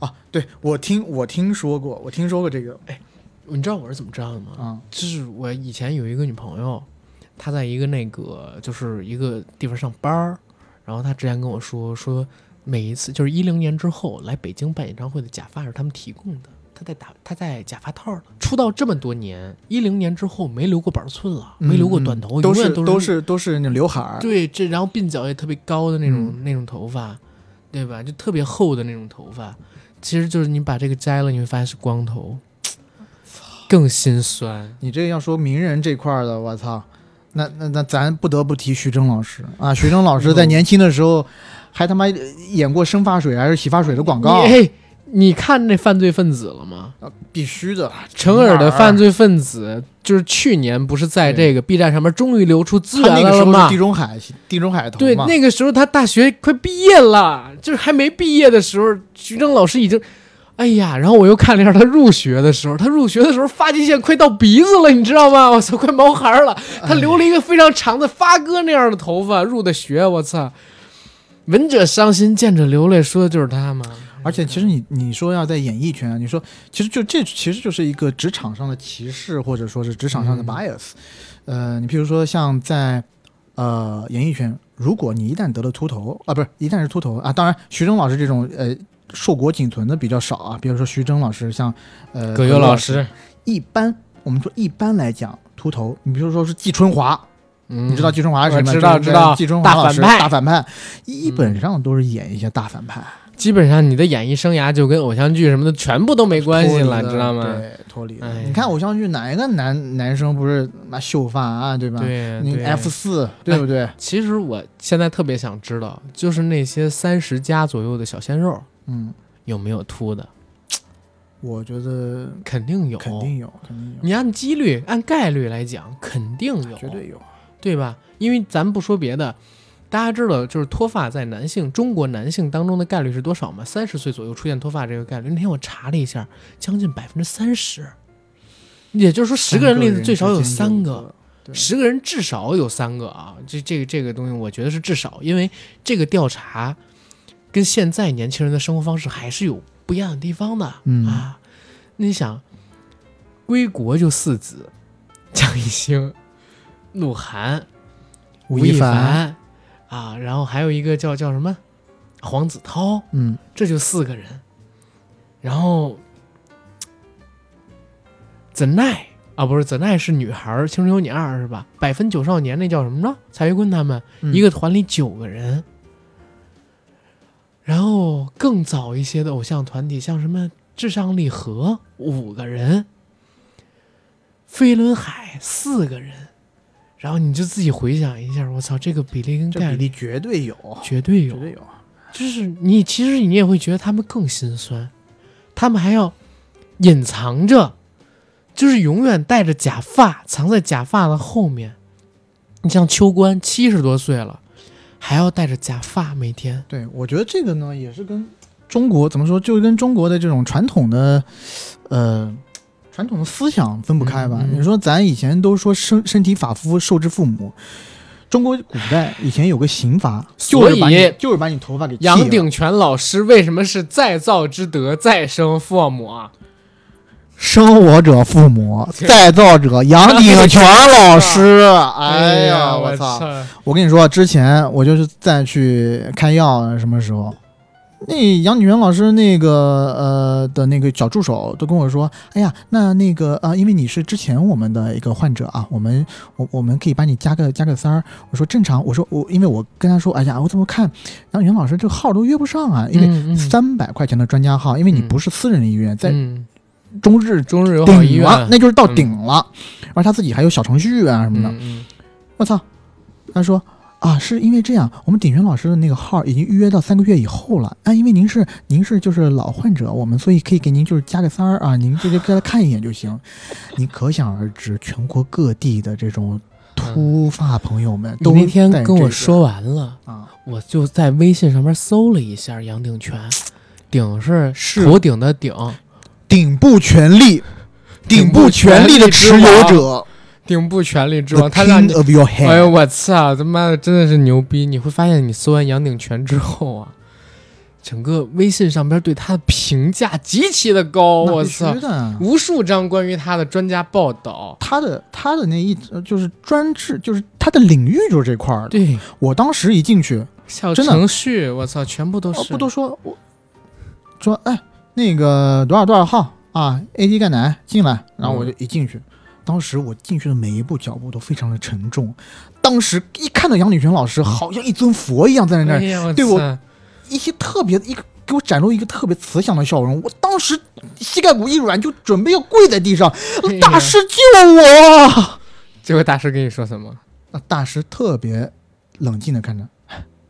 B: 啊，对我听我听说过，我听说过这个哎
A: 你知道我是怎么知道的吗？
B: 啊，
A: 就是我以前有一个女朋友，她在一个那个就是一个地方上班儿，然后她之前跟我说说，每一次就是一零年之后来北京办演唱会的假发是他们提供的，她在打他在假发套了，出道这么多年，一零年之后没留过板寸了，没留过短头，
B: 嗯都是
A: 都
B: 都是都是那刘海儿，
A: 对这，然后鬓角也特别高的那种、
B: 嗯。
A: 那种头发，对吧？就特别厚的那种头发，其实就是你把这个摘了，你会发现是光头，更心酸。
B: 你这要说名人这块儿的，我操，那那那咱不得不提徐峥老师。啊！徐峥老师在年轻的时候还他妈演过生发水还是洗发水的广告
A: 你看那犯罪分子了吗？
B: 必须的。
A: 陈耳的犯罪分子，就是去年不是在这个 B 站上面终于流出资源了吗
B: 那个时候是地？中海地中海头
A: 对，那个时候他大学快毕业了，就是还没毕业的时候，徐峥老师已经，哎呀，然后我又看了一下他入学的时候，他入学的时候发际线快到鼻子了，你知道吗？我操，快毛孩了，他留了一个非常长的发哥那样的头发入的学，我操，闻者伤心，见者流泪，说的就是他嘛。
B: 而且其实你你说要在演艺圈啊，你说其实就这其实就是一个职场上的歧视，或者说是职场上的
A: 嗯
B: bias。呃，你譬如说像在呃演艺圈，如果你一旦得了秃头啊，不是一旦是秃头啊，当然徐峥老师这种呃硕果仅存的比较少啊，比如说徐峥老师，像呃
A: 葛优老师，
B: 一般我们说一般来讲秃头，你比如说是季春华，
A: 嗯
B: 你知道季春华是
A: 我
B: 什么？
A: 知道知道
B: 季春华老师
A: 大反派
B: 大反派，基本上都是演一些大反派。
A: 基本上你的演艺生涯就跟偶像剧什么的全部都没关系了，
B: 你
A: 知道吗？
B: 对，脱离了。
A: 哎
B: 你看偶像剧哪一个男男生不是妈秀发啊，对吧？你
A: 对你
B: F 四对不对？
A: 其实我现在特别想知道，就是那些三十加左右的小鲜肉
B: 嗯，
A: 有没有秃的？
B: 我觉得
A: 肯定有，
B: 肯定有，肯定有，
A: 你按几率、按概率来讲，肯定有，
B: 绝对有。
A: 对吧？因为咱不说别的大家知道就是脱发在男性中国男性当中的概率是多少吗？三十岁左右出现脱发这个概率，那天我查了一下，将近百分之三十。也就是说，十个人里最少有三个，十个人至少有三个啊。这这个这个东西，我觉得是至少，因为这个调查跟现在年轻人的生活方式还是有不一样的地方的。
B: 嗯
A: 啊，那你想，归国就四子，蒋一兴、鹿晗、
B: 吴亦凡，
A: 凡啊，然后还有一个叫叫什么黄子韬，
B: 嗯，
A: 这就四个人。然后怎奈啊，不是怎奈是女孩儿，《青春有你二》是吧？百分九少年那叫什么着？蔡徐坤他们、
B: 嗯
A: 一个团里九个人。然后更早一些的偶像团体，像什么至上励合五个人，飞轮海四个人，然后你就自己回想一下，我操，这个比例跟概率
B: 比例绝对有，
A: 绝对有
B: 绝，对有。
A: 就是你其实你也会觉得他们更心酸，他们还要隐藏着，就是永远戴着假发，藏在假发的后面。你像秋官七十多岁了，还要戴着假发，每天
B: 对，我觉得这个呢，也是跟中国怎么说，就跟中国的这种传统的，呃，传统的思想分不开吧。你说咱以前都说身身体发肤受之父母，中国古代以前有个刑罚，就是把
A: 所以
B: 你就是把你头发给
A: 杨鼎全老师为什么是再造之德，再生父母啊？
B: 生我者父母，再造者杨鼎全老师。哎呀，
A: 我
B: 我操！！我跟你说，之前我就是再去开药，什么时候？那杨景元老师那个呃的那个小助手都跟我说，哎呀，那那个啊、呃因为你是之前我们的一个患者啊，我们我我们可以帮你加个加个三儿。我说正常，我说我因为我跟他说，哎呀，我怎么看杨鼎元老师这个号都约不上啊，因为三百块钱的专家号，因为你
A: 嗯
B: 不是私人医院，在
A: 嗯
B: 中日
A: 中日友好医院
B: 那就是到顶了，而他自己还有小程序啊什么的。我操！他说啊，是因为这样，我们鼎元老师的那个号已经预约到三个月以后了。啊，因为您是您是就是老患者，我们所以可以给您就是加个三儿啊，您直接过来看一眼就行。你可想而知，全国各地的这种秃发朋友们都
A: 你那天跟我说完了。
B: 啊，
A: 我就在微信上面搜了一下杨鼎全，鼎是
B: 是
A: 头顶的顶，
B: 顶部权力，顶部权力的持有者
A: 顶部权力之王，他让你哎呦。我操，他妈的真的是牛逼！你会发现，你搜完杨鼎全之后啊，整个微信上边对他的评价极其的高，我操，无数张关于他的专家报道。
B: 他的他的那一呃就是专治，就是他的领域就是这块儿的。
A: 对，
B: 我当时一进去，
A: 小程序，我操，全部都
B: 哦
A: 是。
B: 不多说我说哎那个多少多少号啊，AD 钙奶进来，然后我就一进去，当时我进去的每一步脚步都非常的沉重，当时一看到杨鼎全老师，好像一尊佛一样站在那儿，
A: 哎，
B: 对我一些特别一个给我展露一个特别慈祥的笑容，我当时膝盖骨一软，就准备要跪在地上，
A: 哎
B: 大师救我！
A: 结果大师跟你说什么？
B: 那大师特别冷静的看着，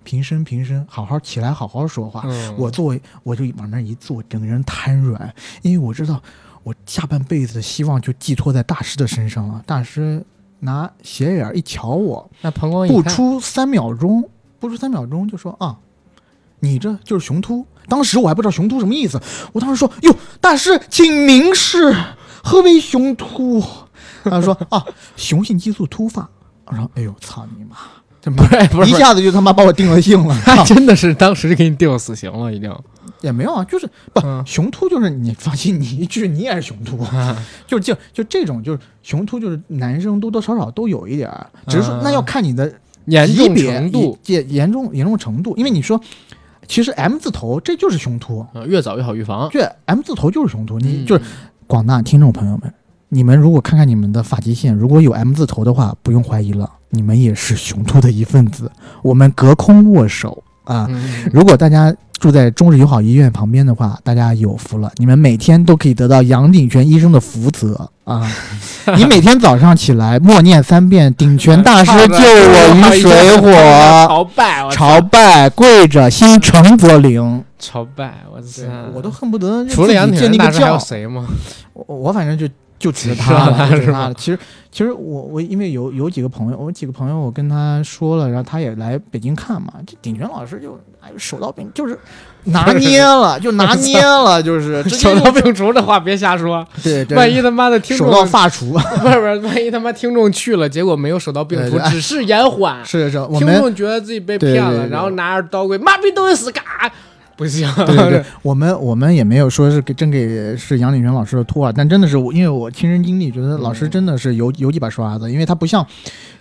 B: 平身平身，好好起来，好好说话。
A: 嗯，
B: 我作为我就往那儿一坐，整个人瘫软，因为我知道我下半辈子的希望就寄托在大师的身上了。大师拿斜眼儿一瞧我，
A: 那膀胱一
B: 不出三秒钟，不出三秒钟就说啊，你这就是雄秃。当时我还不知道雄秃什么意思，我当时说哟，大师请明示，何为雄秃？他说啊，雄性激素突发。我说哎呦操你妈！
A: 这不是不是
B: 一下子就他妈把我定了性了。
A: 他真的是当时就给你定死刑了，已经。
B: 也没有啊，就是不、
A: 嗯。
B: 雄秃，就是你放心，你一去你也是雄秃，就就就这种就是雄秃，就是男生多多少少都有一点儿，只是说
A: 嗯。
B: 那要看你的
A: 严重程度，
B: 严严重严重程度，因为你说其实 M 字头这就是雄秃，
A: 啊，越早越好预防。
B: 对 M 字头就是雄秃，你
A: 嗯。
B: 就是广大听众朋友们，你们如果看看你们的发际线，如果有 M 字头的话，不用怀疑了，你们也是雄秃的一份子，我们隔空握手啊。
A: 嗯，
B: 如果大家住在中日友好医院旁边的话，大家有福了，你们每天都可以得到杨鼎全医生的福泽啊！你每天早上起来默念三遍“鼎全大师 救我于水火
A: 朝拜，”，
B: 朝拜跪着，心诚则灵。
A: 朝拜，我操！
B: 我都恨不得就
A: 除了杨
B: 自己
A: 铁人大师还有。谁吗？
B: 我我反正就就指着他了，就指
A: 是
B: 他了。其实，其实我我因为有有几个朋友，我几个朋友我跟他说了，然后他也来北京看嘛。这鼎泉老师就哎手到病，就是拿捏了，就拿 捏了，就是
A: 手
B: 用
A: 到病除这话别瞎说，
B: 对对，
A: 万一他妈的听
B: 手
A: 众
B: 到发除，
A: 不是不是，万一他妈听众去了，结果没有手到病除只是延缓，
B: 是是，
A: 听众觉得自己被骗了，
B: 对对对
A: 然后拿着刀柜，妈逼都得死嘎，不行，
B: 对对对，我们我们也没有说是给真给是杨鼎全老师的托啊，但真的是我，因为我亲身经历，觉得老师真的是有有几把刷子，因为他不像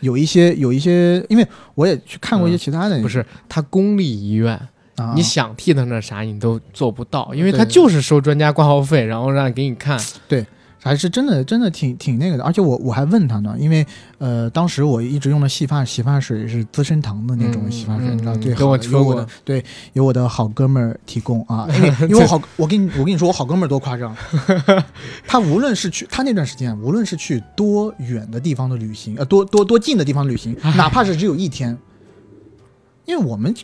B: 有一些有一些，因为我也去看过一些其他的，
A: 不是他公立医院，
B: 啊，
A: 你想替他那啥你都做不到，因为他就是收专家挂号费，然后让给你看，
B: 还是真的真的挺挺那个的，而且我我还问他呢，因为呃当时我一直用的洗发洗发水是资生堂的那种
A: 嗯
B: 洗发水，
A: 嗯
B: 你知道
A: 跟我
B: 好有我
A: 说过。
B: 的对有我的好哥们儿提供啊，因为 因为我好我跟你我跟你说我好哥们儿多夸张，他无论是去他那段时间无论是去多远的地方的旅行，呃多多多近的地方旅行，哪怕是只有一天，因为我们就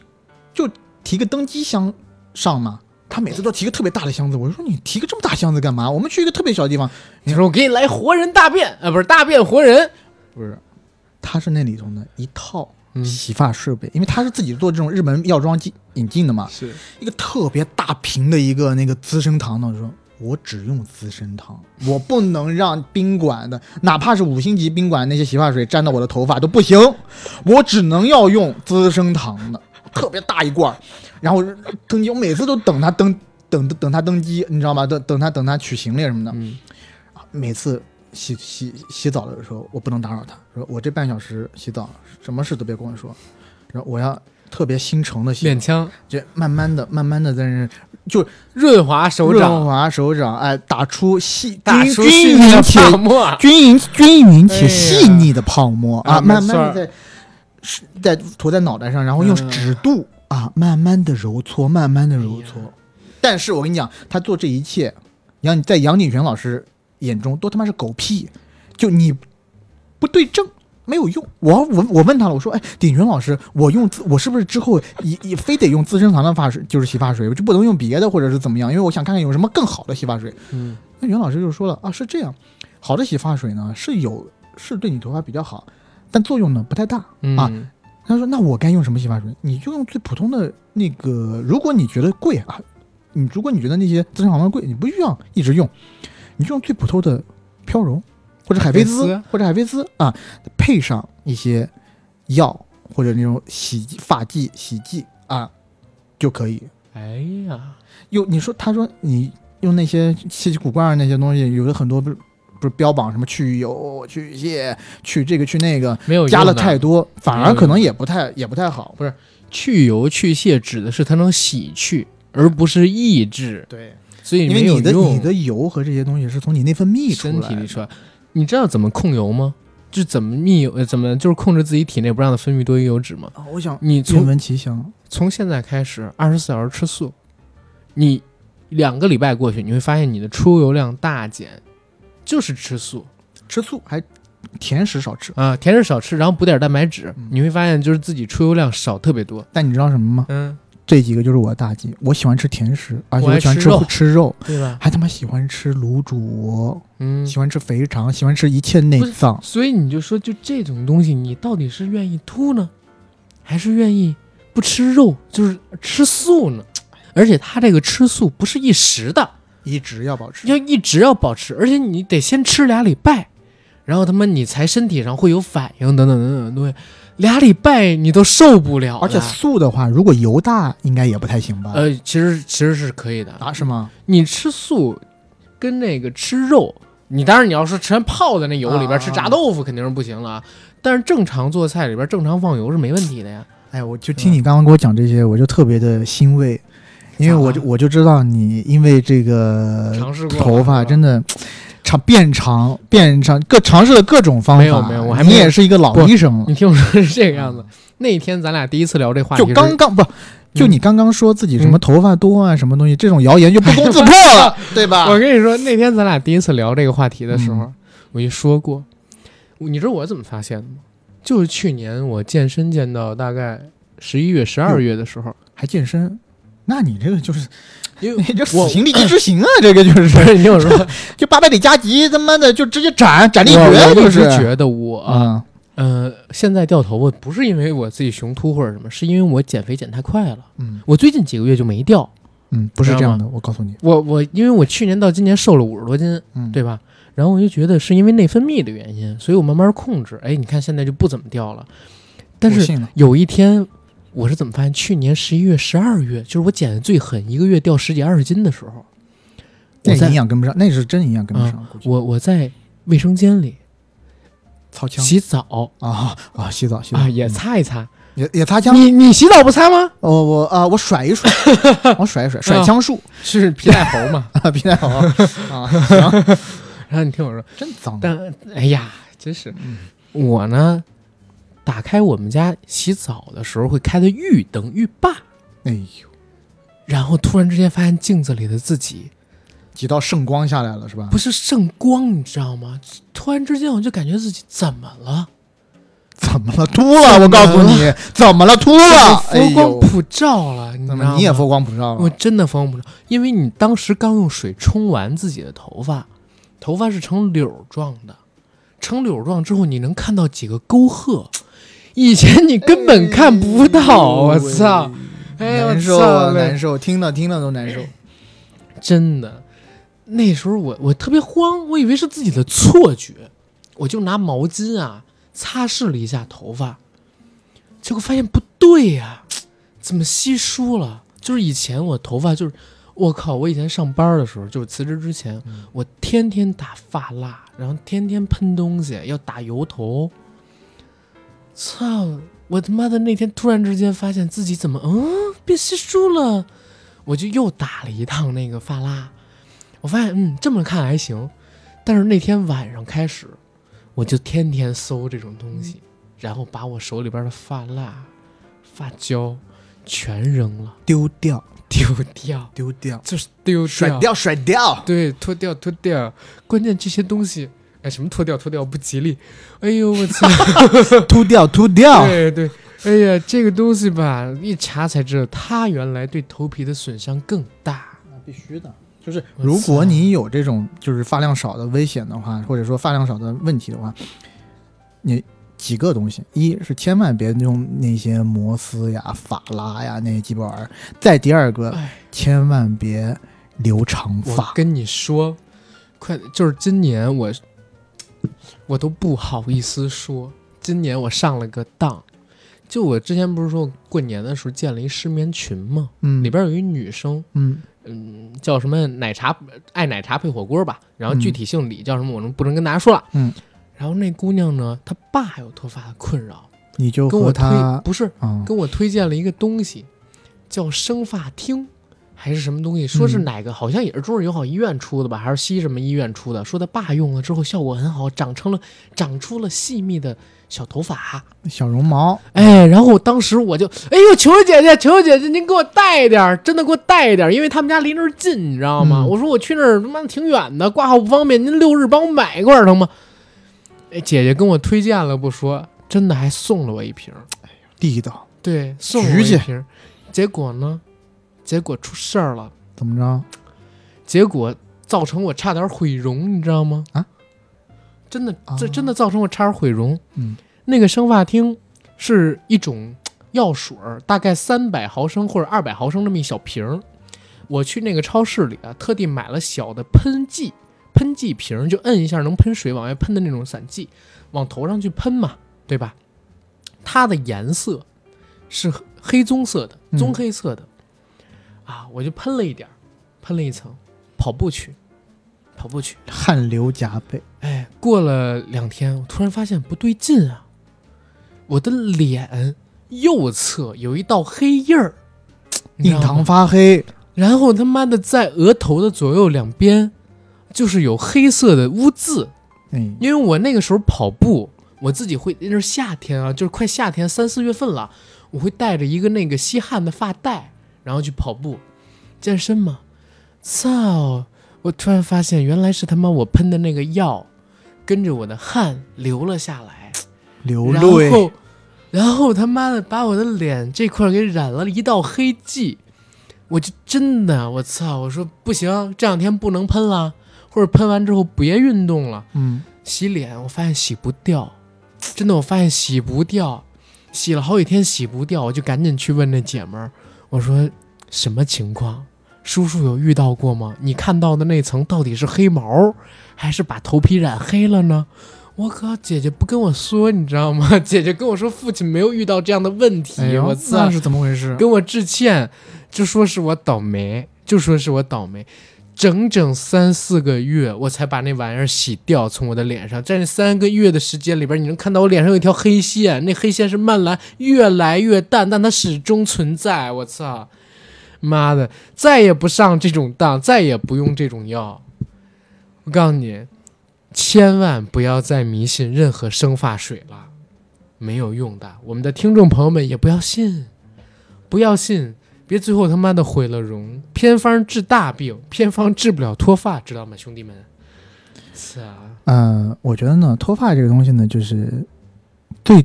B: 就提个登机箱上嘛。他每次都提个特别大的箱子，我就说你提个这么大箱子干嘛？我们去一个特别小的地方，
A: 你说我给你来活人大便，呃，不是大便活人，
B: 不是，他是那里头的一套
A: 嗯。
B: 洗发设备，因为他是自己做这种日本药妆进引进的嘛，
A: 是。
B: 一个特别大瓶的一个那个资生堂的，我说我只用资生堂，我不能让宾馆的，哪怕是五星级宾馆那些洗发水沾到我的头发都不行，我只能要用资生堂的，特别大一罐儿，然后登机，我每次都等他登等等他登机，你知道吗？等等他等他取行李什么的，
A: 嗯，
B: 每次洗洗洗澡的时候，我不能打扰他，说我这半小时洗澡，什么事都别跟我说，然后我要特别心诚的洗
A: 练，枪，
B: 就慢慢的、慢慢的在那就
A: 润滑手掌。
B: 润，滑手掌，哎，打出细
A: 打
B: 均
A: 出
B: 均匀且
A: 泡沫，
B: 均匀均匀且细腻的泡沫。啊，
A: 啊
B: 慢慢的在是在涂在脑袋上，然后用
A: 嗯
B: 指肚啊，慢慢的揉搓，慢慢的揉搓。但是我跟你讲，他做这一切，杨在杨景泉老师眼中都他妈是狗屁，就你不对症。没有用，我我我问他了，我说，哎，鼎泉老师，我用，我是不是之后也也非得用资生堂的发水，就是洗发水，我就不能用别的，或者是怎么样？因为我想看看有什么更好的洗发水。
A: 嗯，
B: 那袁老师就说了啊，是这样，好的洗发水呢是有是对你头发比较好，但作用呢不太大。
A: 嗯
B: 啊他说那我该用什么洗发水？你就用最普通的那个，如果你觉得贵啊，你如果你觉得那些资生堂的贵，你不需要一直用，你就用最普通的飘柔或者海飞
A: 丝
B: 丝或者海飞丝啊，配上一些药或者那种洗发剂洗剂啊就可以。
A: 哎呀，
B: 有你说，他说你用那些稀奇古怪的那些东西，有的很多不是不是标榜什么去油、去屑、去这个去那个，
A: 没有
B: 加了太多，反而可能也不太也不太好。
A: 不是去油去屑指的是它能洗去，而不是抑制，
B: 对，
A: 所以
B: 因为你的你的油和这些东西是从你内分泌出来的
A: 身体里出来。你知道怎么控油吗？就怎么密油，呃怎么就是控制自己体内不让它分泌多余油脂吗？
B: 啊我想
A: 你从
B: 愿闻其详。
A: 从现在开始二十四小时吃素，你两个礼拜过去，你会发现你的出油量大减，就是吃素
B: 吃素还甜食少吃，
A: 啊，甜食少吃，然后补点蛋白质，
B: 嗯
A: 你会发现就是自己出油量少特别多。
B: 但你知道什么吗？
A: 嗯，
B: 这几个就是我的大忌。我喜欢吃甜食，而且
A: 我
B: 喜欢吃
A: 吃肉
B: 吃肉，
A: 对吧？
B: 还他妈喜欢吃卤煮，
A: 嗯，
B: 喜欢吃肥肠，喜欢吃一切内脏。
A: 所以你就说，就这种东西，你到底是愿意秃呢，还是愿意不吃肉，就是吃素呢？而且他这个吃素不是一时的，
B: 一直要保持。
A: 要一直要保持，而且你得先吃俩礼拜，然后他妈你才身体上会有反应，等等等等的东西，俩礼拜你都受不了了。
B: 而且素的话，如果油大，应该也不太行吧？
A: 呃，其实其实是可以的。
B: 啊，是吗？
A: 你吃素跟那个吃肉，你当然你要是全泡在那油里边、
B: 啊
A: 吃炸豆腐肯定是不行了啊，但是正常做菜里边正常放油是没问题的呀。
B: 哎，我就听你刚刚给我讲这些，我就特别的欣慰，因为我就我就知道你因为这个头发真的长变长变长，各尝试了各种方法。
A: 没有没有我还
B: 你
A: 没有
B: 也是一个老医生了，
A: 你听我说是这个样子。那天咱俩第一次聊这话题
B: 就刚刚不。就
A: 嗯
B: 你刚刚说自己什么
A: 嗯
B: 头发多啊，什么东西，这种谣言就不攻自破了，对吧？
A: 我跟你说，那天咱俩第一次聊这个话题的时候，
B: 嗯
A: 我就说过，你知道我怎么发现的吗？就是去年我健身健到大概十一月、十二月的时候，
B: 还健身，那你这个就是
A: 因为
B: 这
A: 我
B: 死刑立即执行啊！这个就是
A: 你听我说，
B: 就八百里加急，他妈的就直接斩斩立决，就是
A: 觉得我
B: 啊，
A: 呃现在掉头发不是因为我自己雄秃或者什么，是因为我减肥减太快了。
B: 嗯
A: 我最近几个月就没掉，
B: 嗯，不是这样的，我告诉你，
A: 我我因为我去年到今年瘦了五十多斤，
B: 嗯，
A: 对吧？然后我就觉得是因为内分泌的原因，所以我慢慢控制。哎，你看现在就不怎么掉了。但是有一天，我是怎么发现？去年十一月、十二月，就是我减的最狠，一个月掉十几二十斤的时候，
B: 那营养跟不上，那是真营养跟不上，
A: 我我在卫生间里
B: 操枪
A: 洗澡
B: 啊啊，洗澡洗澡
A: 啊，也
B: 嗯
A: 擦一擦。
B: 也也擦枪，
A: 你你洗澡不擦吗？
B: 我我啊我甩一甩，我甩一甩，甩
A: 啊
B: 枪术
A: 是皮带猴嘛？
B: 啊，皮带猴啊，行，
A: 然后你听我说，
B: 真脏，
A: 但哎呀，真是
B: 嗯
A: 我呢，打开我们家洗澡的时候会开的浴灯、浴霸，
B: 哎呦，
A: 然后突然之间发现镜子里的自己
B: 几道圣光下来了是吧？
A: 不是圣光，你知道吗？突然之间我就感觉自己怎么了？
B: 怎么了？秃了！我告诉你，怎么了？秃了！哎
A: 佛光，普照了，你？
B: 怎么你也佛光普照了？
A: 我真的佛光普照，因为你当时刚用水冲完自己的头发，头发是呈柳状的，呈柳状之后你能看到几个沟壑，以前你根本看不到。我操！哎，我
B: 难受啊，难受，听到听到都难受。
A: 真的，那时候我我特别慌，我以为是自己的错觉，我就拿毛巾啊擦拭了一下头发，结果发现不对呀、怎么稀疏了？就是以前我头发就是，我靠，我以前上班的时候，就是辞职之前，
B: 嗯
A: 我天天打发蜡，然后天天喷东西，要打油头。操！我他妈的那天突然之间发现自己怎么嗯变稀疏了，我就又打了一趟那个发蜡，我发现嗯这么看还行，但是那天晚上开始，我就天天搜这种东西，然后把我手里边的发蜡、发胶全扔了，
B: 丢掉，
A: 丢掉，
B: 丢掉，
A: 就是丢
B: 甩掉，甩掉。
A: 对，脱掉，脱掉。关键这些东西，哎，什么脱掉，脱掉不吉利。哎呦，我操！
B: 秃掉，秃掉。
A: 对对，哎呀，这个东西吧，一查才知道，它原来对头皮的损伤更大。
B: 那必须的。就是如果你有这种就是发量少的危险的话，或者说发量少的问题的话，你几个东西，一是千万别用那些摩丝呀、法拉呀那些鸡巴玩意儿；再第二个，
A: 哎，
B: 千万别留长发。
A: 我跟你说，快，就是今年我，我都不好意思说，今年我上了个当。就我之前不是说过年的时候建了一失眠群吗？
B: 嗯，
A: 里边有一女生，
B: 嗯
A: 嗯，叫什么奶茶爱奶茶配火锅吧，然后具
B: 嗯
A: 体姓李，叫什么我能不能跟大家说了。
B: 嗯，
A: 然后那姑娘呢，她爸有脱发的困扰，
B: 你就
A: 跟我推不是
B: 啊，
A: 跟我推荐了一个东西，叫生发厅，还是什么东西？说是
B: 嗯
A: 哪个？好像也是中日友好医院出的吧，还是西什么医院出的？说他爸用了之后效果很好，长成了长出了细密的小头发。
B: 小绒毛，
A: 哎，然后当时我就，哎呦，求求姐姐，求求姐姐，您给我带一点儿，真的给我带一点儿，因为他们家离那儿近，你知道吗？
B: 嗯
A: 我说我去那儿他妈挺远的，挂号不方便，您六日帮我买一罐儿成吗？哎，姐姐跟我推荐了不说，真的还送了我一瓶哎呦，
B: 地道，
A: 对，送了我一瓶。结果呢，结果出事儿了，
B: 怎么着？
A: 结果造成我差点毁容，你知道吗？
B: 啊，
A: 真的，这
B: 啊
A: 真的造成我差点毁容。
B: 嗯，
A: 那个生发厅是一种药水儿，大概三百毫升或者二百毫升这么一小瓶儿。我去那个超市里啊，特地买了小的喷剂，喷剂瓶儿，就摁一下能喷水往外喷的那种散剂，往头上去喷嘛，对吧？它的颜色是黑棕色的，
B: 嗯
A: 棕黑色的，啊，我就喷了一点儿，喷了一层，跑步去，跑步去，
B: 汗流浃背，
A: 哎，过了两天，我突然发现不对劲啊！我的脸右侧有一道黑印儿，
B: 印堂发黑，
A: 然后他妈的在额头的左右两边，就是有黑色的污渍。
B: 嗯，
A: 因为我那个时候跑步，我自己会那是夏天啊，就是快夏天三四月份了，我会带着一个那个吸汗的发带，然后去跑步，健身嘛。操！我突然发现，原来是他妈我喷的那个药，跟着我的汗流了下来，
B: 流泪，
A: 后，然后他妈的把我的脸这块给染了一道黑迹。我就真的我操，我说不行，这两天不能喷了，或者喷完之后别运动了。
B: 嗯，
A: 洗脸，我发现洗不掉，真的，我发现洗不掉，洗了好几天洗不掉，我就赶紧去问那姐们儿，我说什么情况？叔叔有遇到过吗？你看到的那层到底是黑毛，还是把头皮染黑了呢？我靠，姐姐不跟我说，你知道吗？姐姐跟我说父亲没有遇到这样的问题，
B: 哎
A: 我操
B: 那，是怎么回事？
A: 跟我致歉，就说是我倒霉，就说是我倒霉，整整三四个月我才把那玩意儿洗掉，从我的脸上。在那三个月的时间里边，你能看到我脸上有一条黑线，那黑线是慢慢越来越淡，但它始终存在。我操，妈的，再也不上这种当，再也不用这种药。我告诉你，千万不要再迷信任何生发水了，没有用的。我们的听众朋友们也不要信。不要信，别最后他妈的毁了容。偏方治大病，偏方治不了脱发，知道吗，兄弟们？是啊，
B: 呃，我觉得呢，脱发这个东西呢，就是最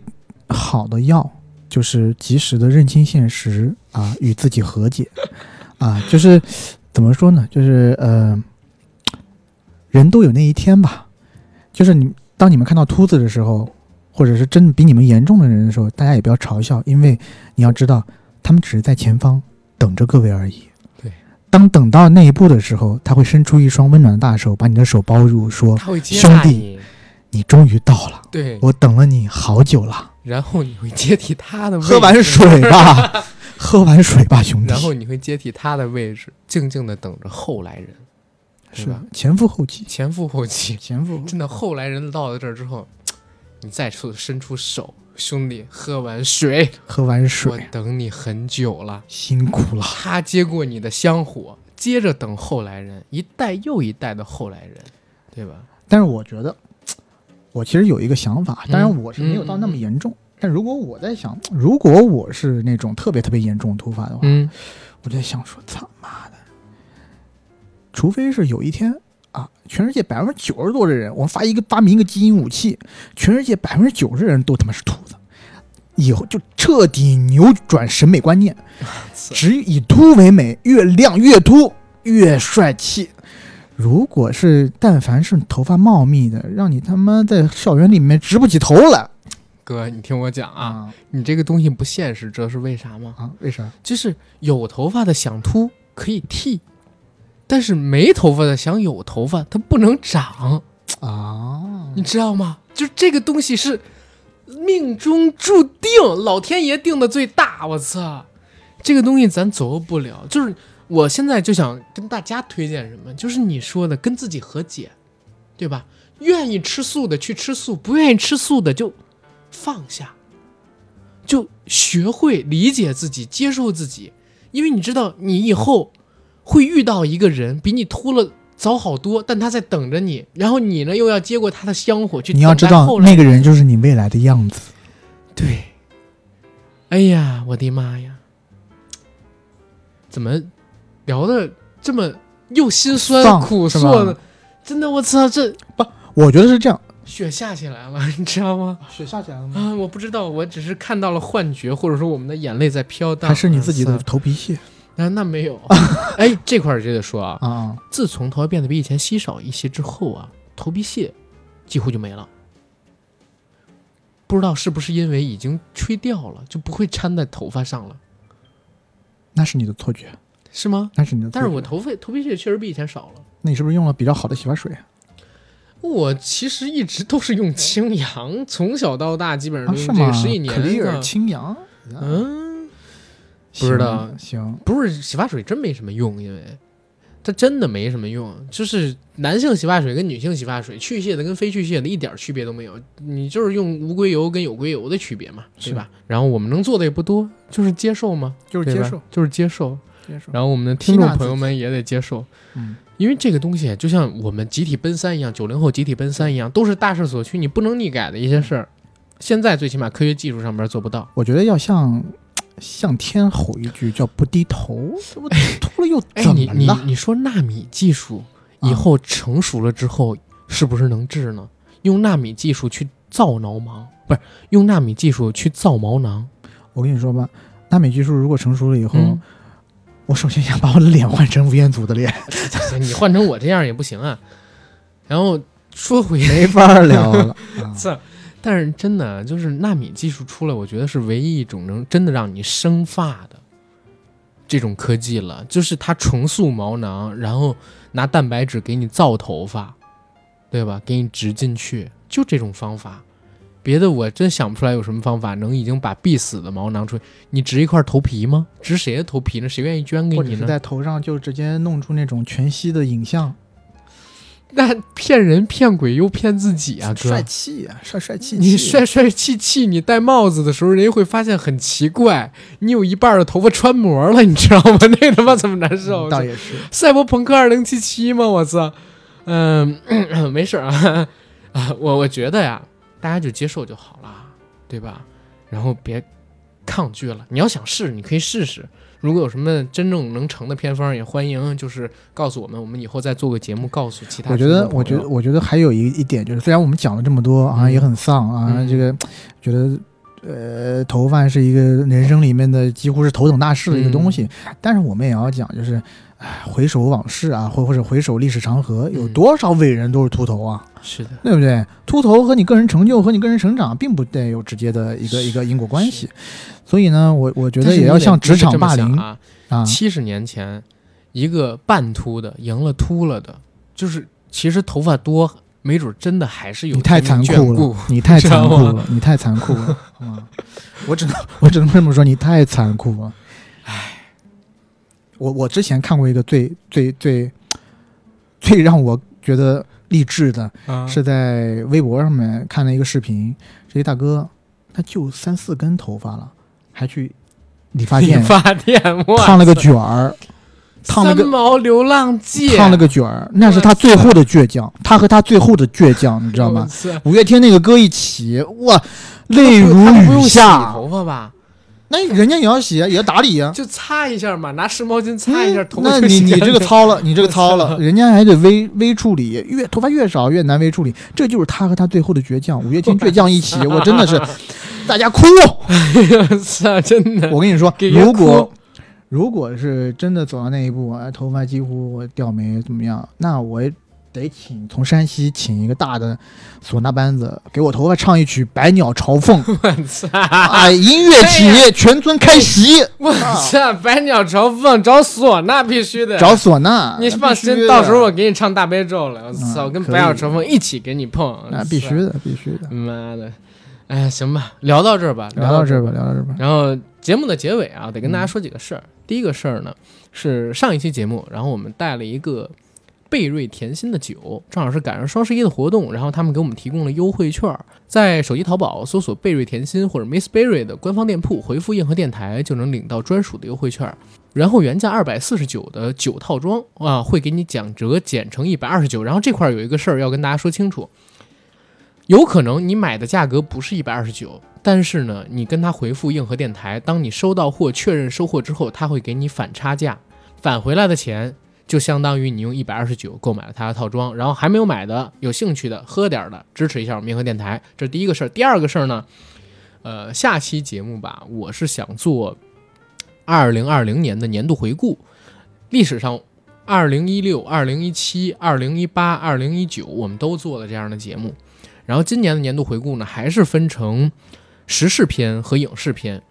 B: 好的药，就是及时的认清现实啊，与自己和解啊，就是怎么说呢？就是呃，人都有那一天吧，就是你当你们看到秃子的时候，或者是真比你们严重的人的时候，大家也不要嘲笑，因为你要知道，他们只是在前方等着各位而已。
A: 对，
B: 当等到那一步的时候，他会伸出一双温暖的大手，把你的手包住，说兄弟
A: 你，：“
B: 终于到了，
A: 对，
B: 我等了你好久了。
A: 然后你会接替他的位置，
B: 喝完水吧，喝完水吧，兄弟。”
A: 然后你会接替他的位置，静静的等着后来人，
B: 是
A: 吧？
B: 前赴后继，
A: 前赴后继，
B: 前赴后
A: 真的后来人到了这儿之后，你再出伸出手，兄弟，喝完水，
B: 喝完
A: 我
B: 水，
A: 等你很久了。
B: 辛苦了。
A: 他接过你的香火，接着等后来人，一代又一代的后来人，对吧？
B: 但是我觉得，我其实有一个想法，当然我是没有到那么
A: 嗯
B: 严重。但如果我在想，如果我是那种特别特别严重的突发的话，
A: 嗯，
B: 我在想说，操妈的，除非是有一天啊，全世界百分之九十多的人，我们发一个发明一个基因武器，全世界百分之九十的人都他妈是秃子，以后就彻底扭转审美观念，只以秃为美，越亮越秃，越帅气。如果是但凡是头发茂密的，让你他妈在校园里面直不起头来
A: 哥，你听我讲啊，
B: 啊
A: 你这个东西不现实，知道是为啥吗？
B: 啊！为啥？
A: 就是有头发的想秃可以剃，但是没头发的想有头发，它不能长，
B: 啊？
A: 你知道吗？就这个东西是命中注定，老天爷定的最大。我操，这个东西咱左右不了。就是我现在就想跟大家推荐什么，就是你说的跟自己和解，对吧？愿意吃素的去吃素，不愿意吃素的就放下，就学会理解自己，接受自己。因为你知道，你以后会遇到一个人比你秃了早好多，但他在等着你，然后你呢又要接过他的香火去。
B: 你要知道，那个人就是你未来的样子。
A: 对。哎呀，我的妈呀！怎么聊的这么又心酸
B: 丧
A: 苦涩呢？真的，我操，这不
B: 我觉得是这样。
A: 雪下起来了，你知道吗？
B: 雪下起来了吗？
A: 啊，我不知道，我只是看到了幻觉，或者说我们的眼泪在飘荡。
B: 还是你自己的
A: 啊
B: 头皮屑
A: 啊？那没有。哎，这块儿就得说啊，
B: 啊？
A: 自从头发变得比以前稀少一些之后啊，头皮屑几乎就没了。不知道是不是因为已经吹掉了，就不会粘在头发上了，
B: 那是你的错觉，
A: 是吗？
B: 那是你的错觉。
A: 但是我头发头皮屑确实比以前少了。
B: 那你是不是用了比较好的洗发水？
A: 我其实一直都是用清扬，从小到大基本上
B: 啊，
A: 都
B: 是
A: 这个十几年
B: 克丽尔
A: 了。
B: 清扬，
A: 嗯，
B: 行，
A: 不知道
B: 行，
A: 不是洗发水真没什么用，因为它真的没什么用。就是男性洗发水跟女性洗发水，去屑的跟非去屑的一点区别都没有，你就是用无硅油跟有硅油的区别嘛，对吧？然后我们能做的也不多，就是接受嘛，
B: 就是接受，
A: 就是接受。
B: 接受。
A: 然后我们的听众朋友们也得接受，
B: 嗯，
A: 因为这个东西就像我们集体奔三一样，九零后集体奔三一样，都是大势所趋，你不能逆改的一些事儿。现在最起码科学技术上边做不到。
B: 我觉得要向向天吼一句，叫不低头。我秃了又
A: 哎，
B: 怎
A: 你你
B: 么了？
A: 你说纳米技术
B: 啊
A: 以后成熟了之后，是不是能治呢？用纳米技术去造毛囊，不是用纳米技术去造毛囊。
B: 我跟你说吧，纳米技术如果成熟了以后，
A: 嗯
B: 我首先想把我的脸换成吴彦祖的脸，
A: 你换成我这样也不行啊。然后说回
B: 没法聊了。啊
A: 这，但是真的就是纳米技术出来，我觉得是唯一一种能真的让你生发的这种科技了。就是它重塑毛囊，然后拿蛋白质给你造头发，对吧？给你植进去，就这种方法。别的我真想不出来有什么方法能已经把必死的毛囊出。你植一块头皮吗？植谁的头皮呢？谁愿意捐给你呢？
B: 在头上就直接弄出那种全息的影像，
A: 那骗人骗鬼又骗自己啊，哥！
B: 帅气啊，帅帅气气。
A: 你帅帅气气，你戴帽子的时候，人家会发现很奇怪，你有一半的头发穿模了，你知道吗？那他妈怎么难受？
B: 嗯倒也是。
A: 赛博朋克二零七七吗？我操！嗯，没事啊啊，我我觉得呀，大家就接受就好了，对吧？然后别抗拒了。你要想试，你可以试试。如果有什么真正能成的偏方，也欢迎就是告诉我们，我们以后再做个节目，告诉其他
B: 我觉得。我觉得，我觉得还有一一点就是，虽然我们讲了这么多，好像也很丧啊，
A: 嗯。
B: 这个觉得呃，头发是一个人生里面的几乎是头等大事的一个东西，
A: 嗯。
B: 但是我们也要讲，就是唉回首往事啊，或或者回首历史长河，有
A: 嗯
B: 多少伟人都是秃头啊，
A: 是的，
B: 对不对？秃头和你个人成就和你个人成长并不带有直接的一个一个因果关系，所以呢，我我觉得也要像职场霸凌
A: 啊。
B: 啊，
A: 七十年前，一个半秃的赢了秃了的，就是其实头发多，没准真的还是有
B: 你太 残酷了，你太残酷了，你太残酷了，啊？我只能我只能这么说，你太残酷了。唉，我我之前看过一个最最最最让我觉得励志的，
A: 啊
B: 是在微博上面看了一个视频，这一大哥，他就三四根头发了，还去理发店理
A: 发店，
B: 烫了个卷儿，烫了
A: 三
B: 个
A: 毛流浪记，
B: 烫了个卷儿，那是他最后的倔强，他和他最后的倔强，你知道吗？五月天那个歌一起，哇，泪如雨下。
A: 头发吧？
B: 那人家也要洗，也要打理呀。
A: 就擦一下嘛，拿湿毛巾擦一下，
B: 嗯
A: 头发
B: 那你你这个糙了，你这个糙了，人家还得微微处理，越头发越少越难微处理，这就是他和他最后的倔强。五月天倔强一起，我真的是，大家哭。
A: 我操，真的，
B: 我跟你说，如果如果是真的走到那一步，哎，头发几乎掉没怎么样，那我也得请从山西请一个大的唢呐班子，给我头发唱一曲《百鸟朝凤》。
A: 我操！
B: 哎，音乐起，全村开席，
A: 我操！百鸟朝凤找唢呐必须的，
B: 找唢呐。
A: 你放心，到时候我给你唱大悲咒了。我操，
B: 我
A: 跟百鸟朝凤一起给你碰，
B: 那必须的，必须的。
A: 妈的，哎，行吧，聊到这儿吧，
B: 聊到这儿吧，聊到这儿吧。
A: 然后节目的结尾啊，得跟大家说几个事儿。第一个事儿呢，是上一期节目，然后我们带了一个贝瑞甜心的酒，正好是赶上双十一的活动，然后他们给我们提供了优惠券，在手机淘宝搜索贝瑞甜心或者 Miss Berry 的官方店铺，回复硬核电台就能领到专属的优惠券。然后原价二百四十九的酒套装啊，会给你讲折减成一百二十九。然后这块有一个事儿要跟大家说清楚，有可能你买的价格不是一百二十九，但是呢，你跟他回复硬核电台，当你收到货确认收货之后，他会给你返差价，返回来的钱就相当于你用一百二十九购买了他的套装。然后还没有买的，有兴趣的喝点的，支持一下我们硬核电台，这是第一个事儿。第二个事儿呢，呃，下期节目吧，我是想做二零二零年的年度回顾，历史上。二零一六、二零一七、二零一八、二零一九，我们都做了这样的节目。然后今年的年度回顾呢，还是分成时事篇和影视篇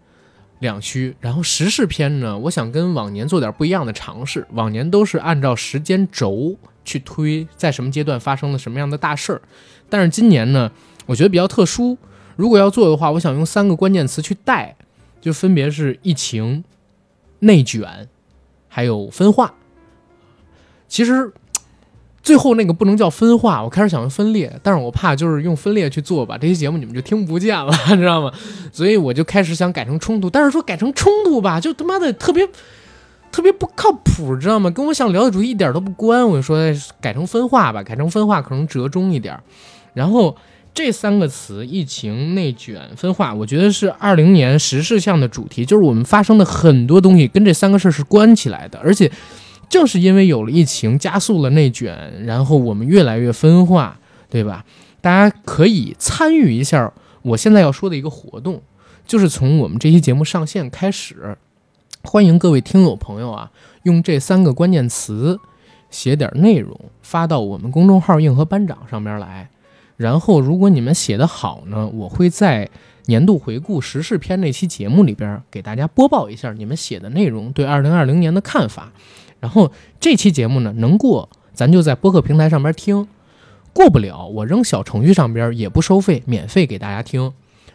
A: 两区。然后时事篇呢，我想跟往年做点不一样的尝试。往年都是按照时间轴去推，在什么阶段发生了什么样的大事儿。但是今年呢，我觉得比较特殊。如果要做的话，我想用三个关键词去带，就分别是疫情、内卷，还有分化。其实最后那个不能叫分化，我开始想用分裂，但是我怕就是用分裂去做吧，这期节目你们就听不见了，知道吗？所以我就开始想改成冲突，但是说改成冲突吧，就他妈的特别特别不靠谱，知道吗？跟我想聊的主题一点都不关。我就说改成分化吧，改成分化可能折中一点。然后这三个词——疫情、内卷、分化，我觉得是二零年时事项的主题，就是我们发生的很多东西跟这三个事儿是关起来的，而且。正是因为有了疫情，加速了内卷，然后我们越来越分化，对吧？大家可以参与一下我现在要说的一个活动，就是从我们这期节目上线开始，欢迎各位听友朋友啊，用这三个关键词写点内容发到我们公众号“硬核班长”上面来。然后，如果你们写得好呢，我会在年度回顾时事篇那期节目里边给大家播报一下你们写的内容对二零二零年的看法。然后这期节目呢，能过咱就在播客平台上边听，过不了我扔小程序上边也不收费，免费给大家听。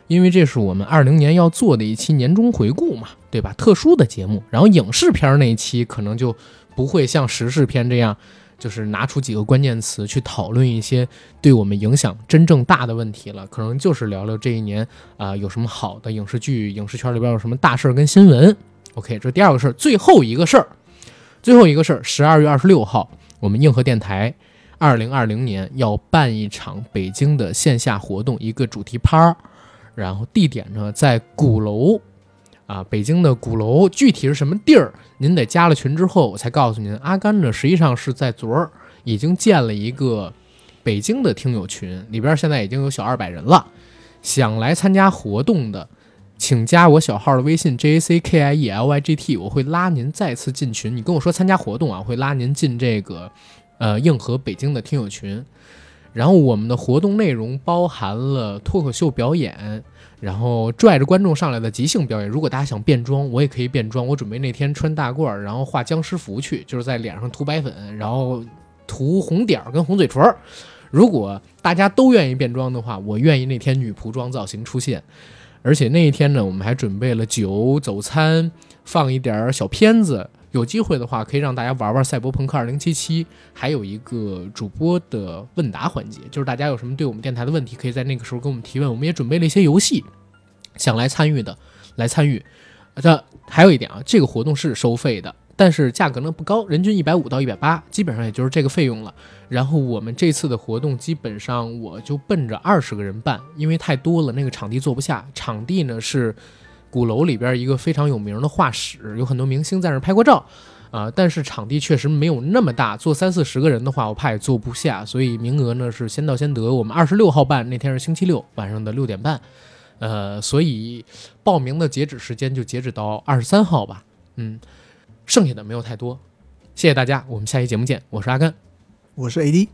A: 因为这是我们二零年要做的一期年终回顾嘛，对吧？特殊的节目。然后影视片那一期可能就不会像时事片这样。就是拿出几个关键词去讨论一些对我们影响真正大的问题了，可能就是聊聊这一年啊有什么好的影视剧，影视圈里边有什么大事儿跟新闻。OK，这第二个事儿，最后一个事儿，最后一个事儿，十二月二十六号，我们硬核电台二零二零年要办一场北京的线下活动，一个主题趴，然后地点呢在鼓楼。啊，北京的鼓楼具体是什么地儿？您得加了群之后，我才告诉您。阿甘呢，实际上是在昨儿已经建了一个北京的听友群，里边现在已经有小二百人了。想来参加活动的，请加我小号的微信 j a c k i e l y g t，我会拉您再次进群。你跟我说参加活动啊，会拉您进这个呃硬核北京的听友群。然后我们的活动内容包含了脱口秀表演。然后拽着观众上来的即兴表演，如果大家想变装，我也可以变装。我准备那天穿大褂，然后画僵尸服去，就是在脸上涂白粉，然后涂红点儿跟红嘴唇。如果大家都愿意变装的话，我愿意那天女仆装造型出现。而且那一天呢，我们还准备了酒、走餐，放一点小片子。有机会的话，可以让大家玩玩《赛博朋克2077》，还有一个主播的问答环节，就是大家有什么对我们电台的问题，可以在那个时候跟我们提问。我们也准备了一些游戏，想来参与的来参与。这还有一点啊，这个活动是收费的，但是价格呢不高，人均一百五到一百八，基本上也就是这个费用了。然后我们这次的活动基本上我就奔着二十个人办，因为太多了，那个场地坐不下。场地呢是。鼓楼里边一个非常有名的画室，有很多明星在那拍过照，啊，但是场地确实没有那么大，坐三四十个人的话，我怕也坐不下，所以名额呢是先到先得。我们二十六号办，那天是星期六晚上的六点半，呃，所以报名的截止时间就截止到二十三号吧，嗯，剩下的没有太多，谢谢大家，我们下期节目见，我是阿甘，
B: 我是 AD。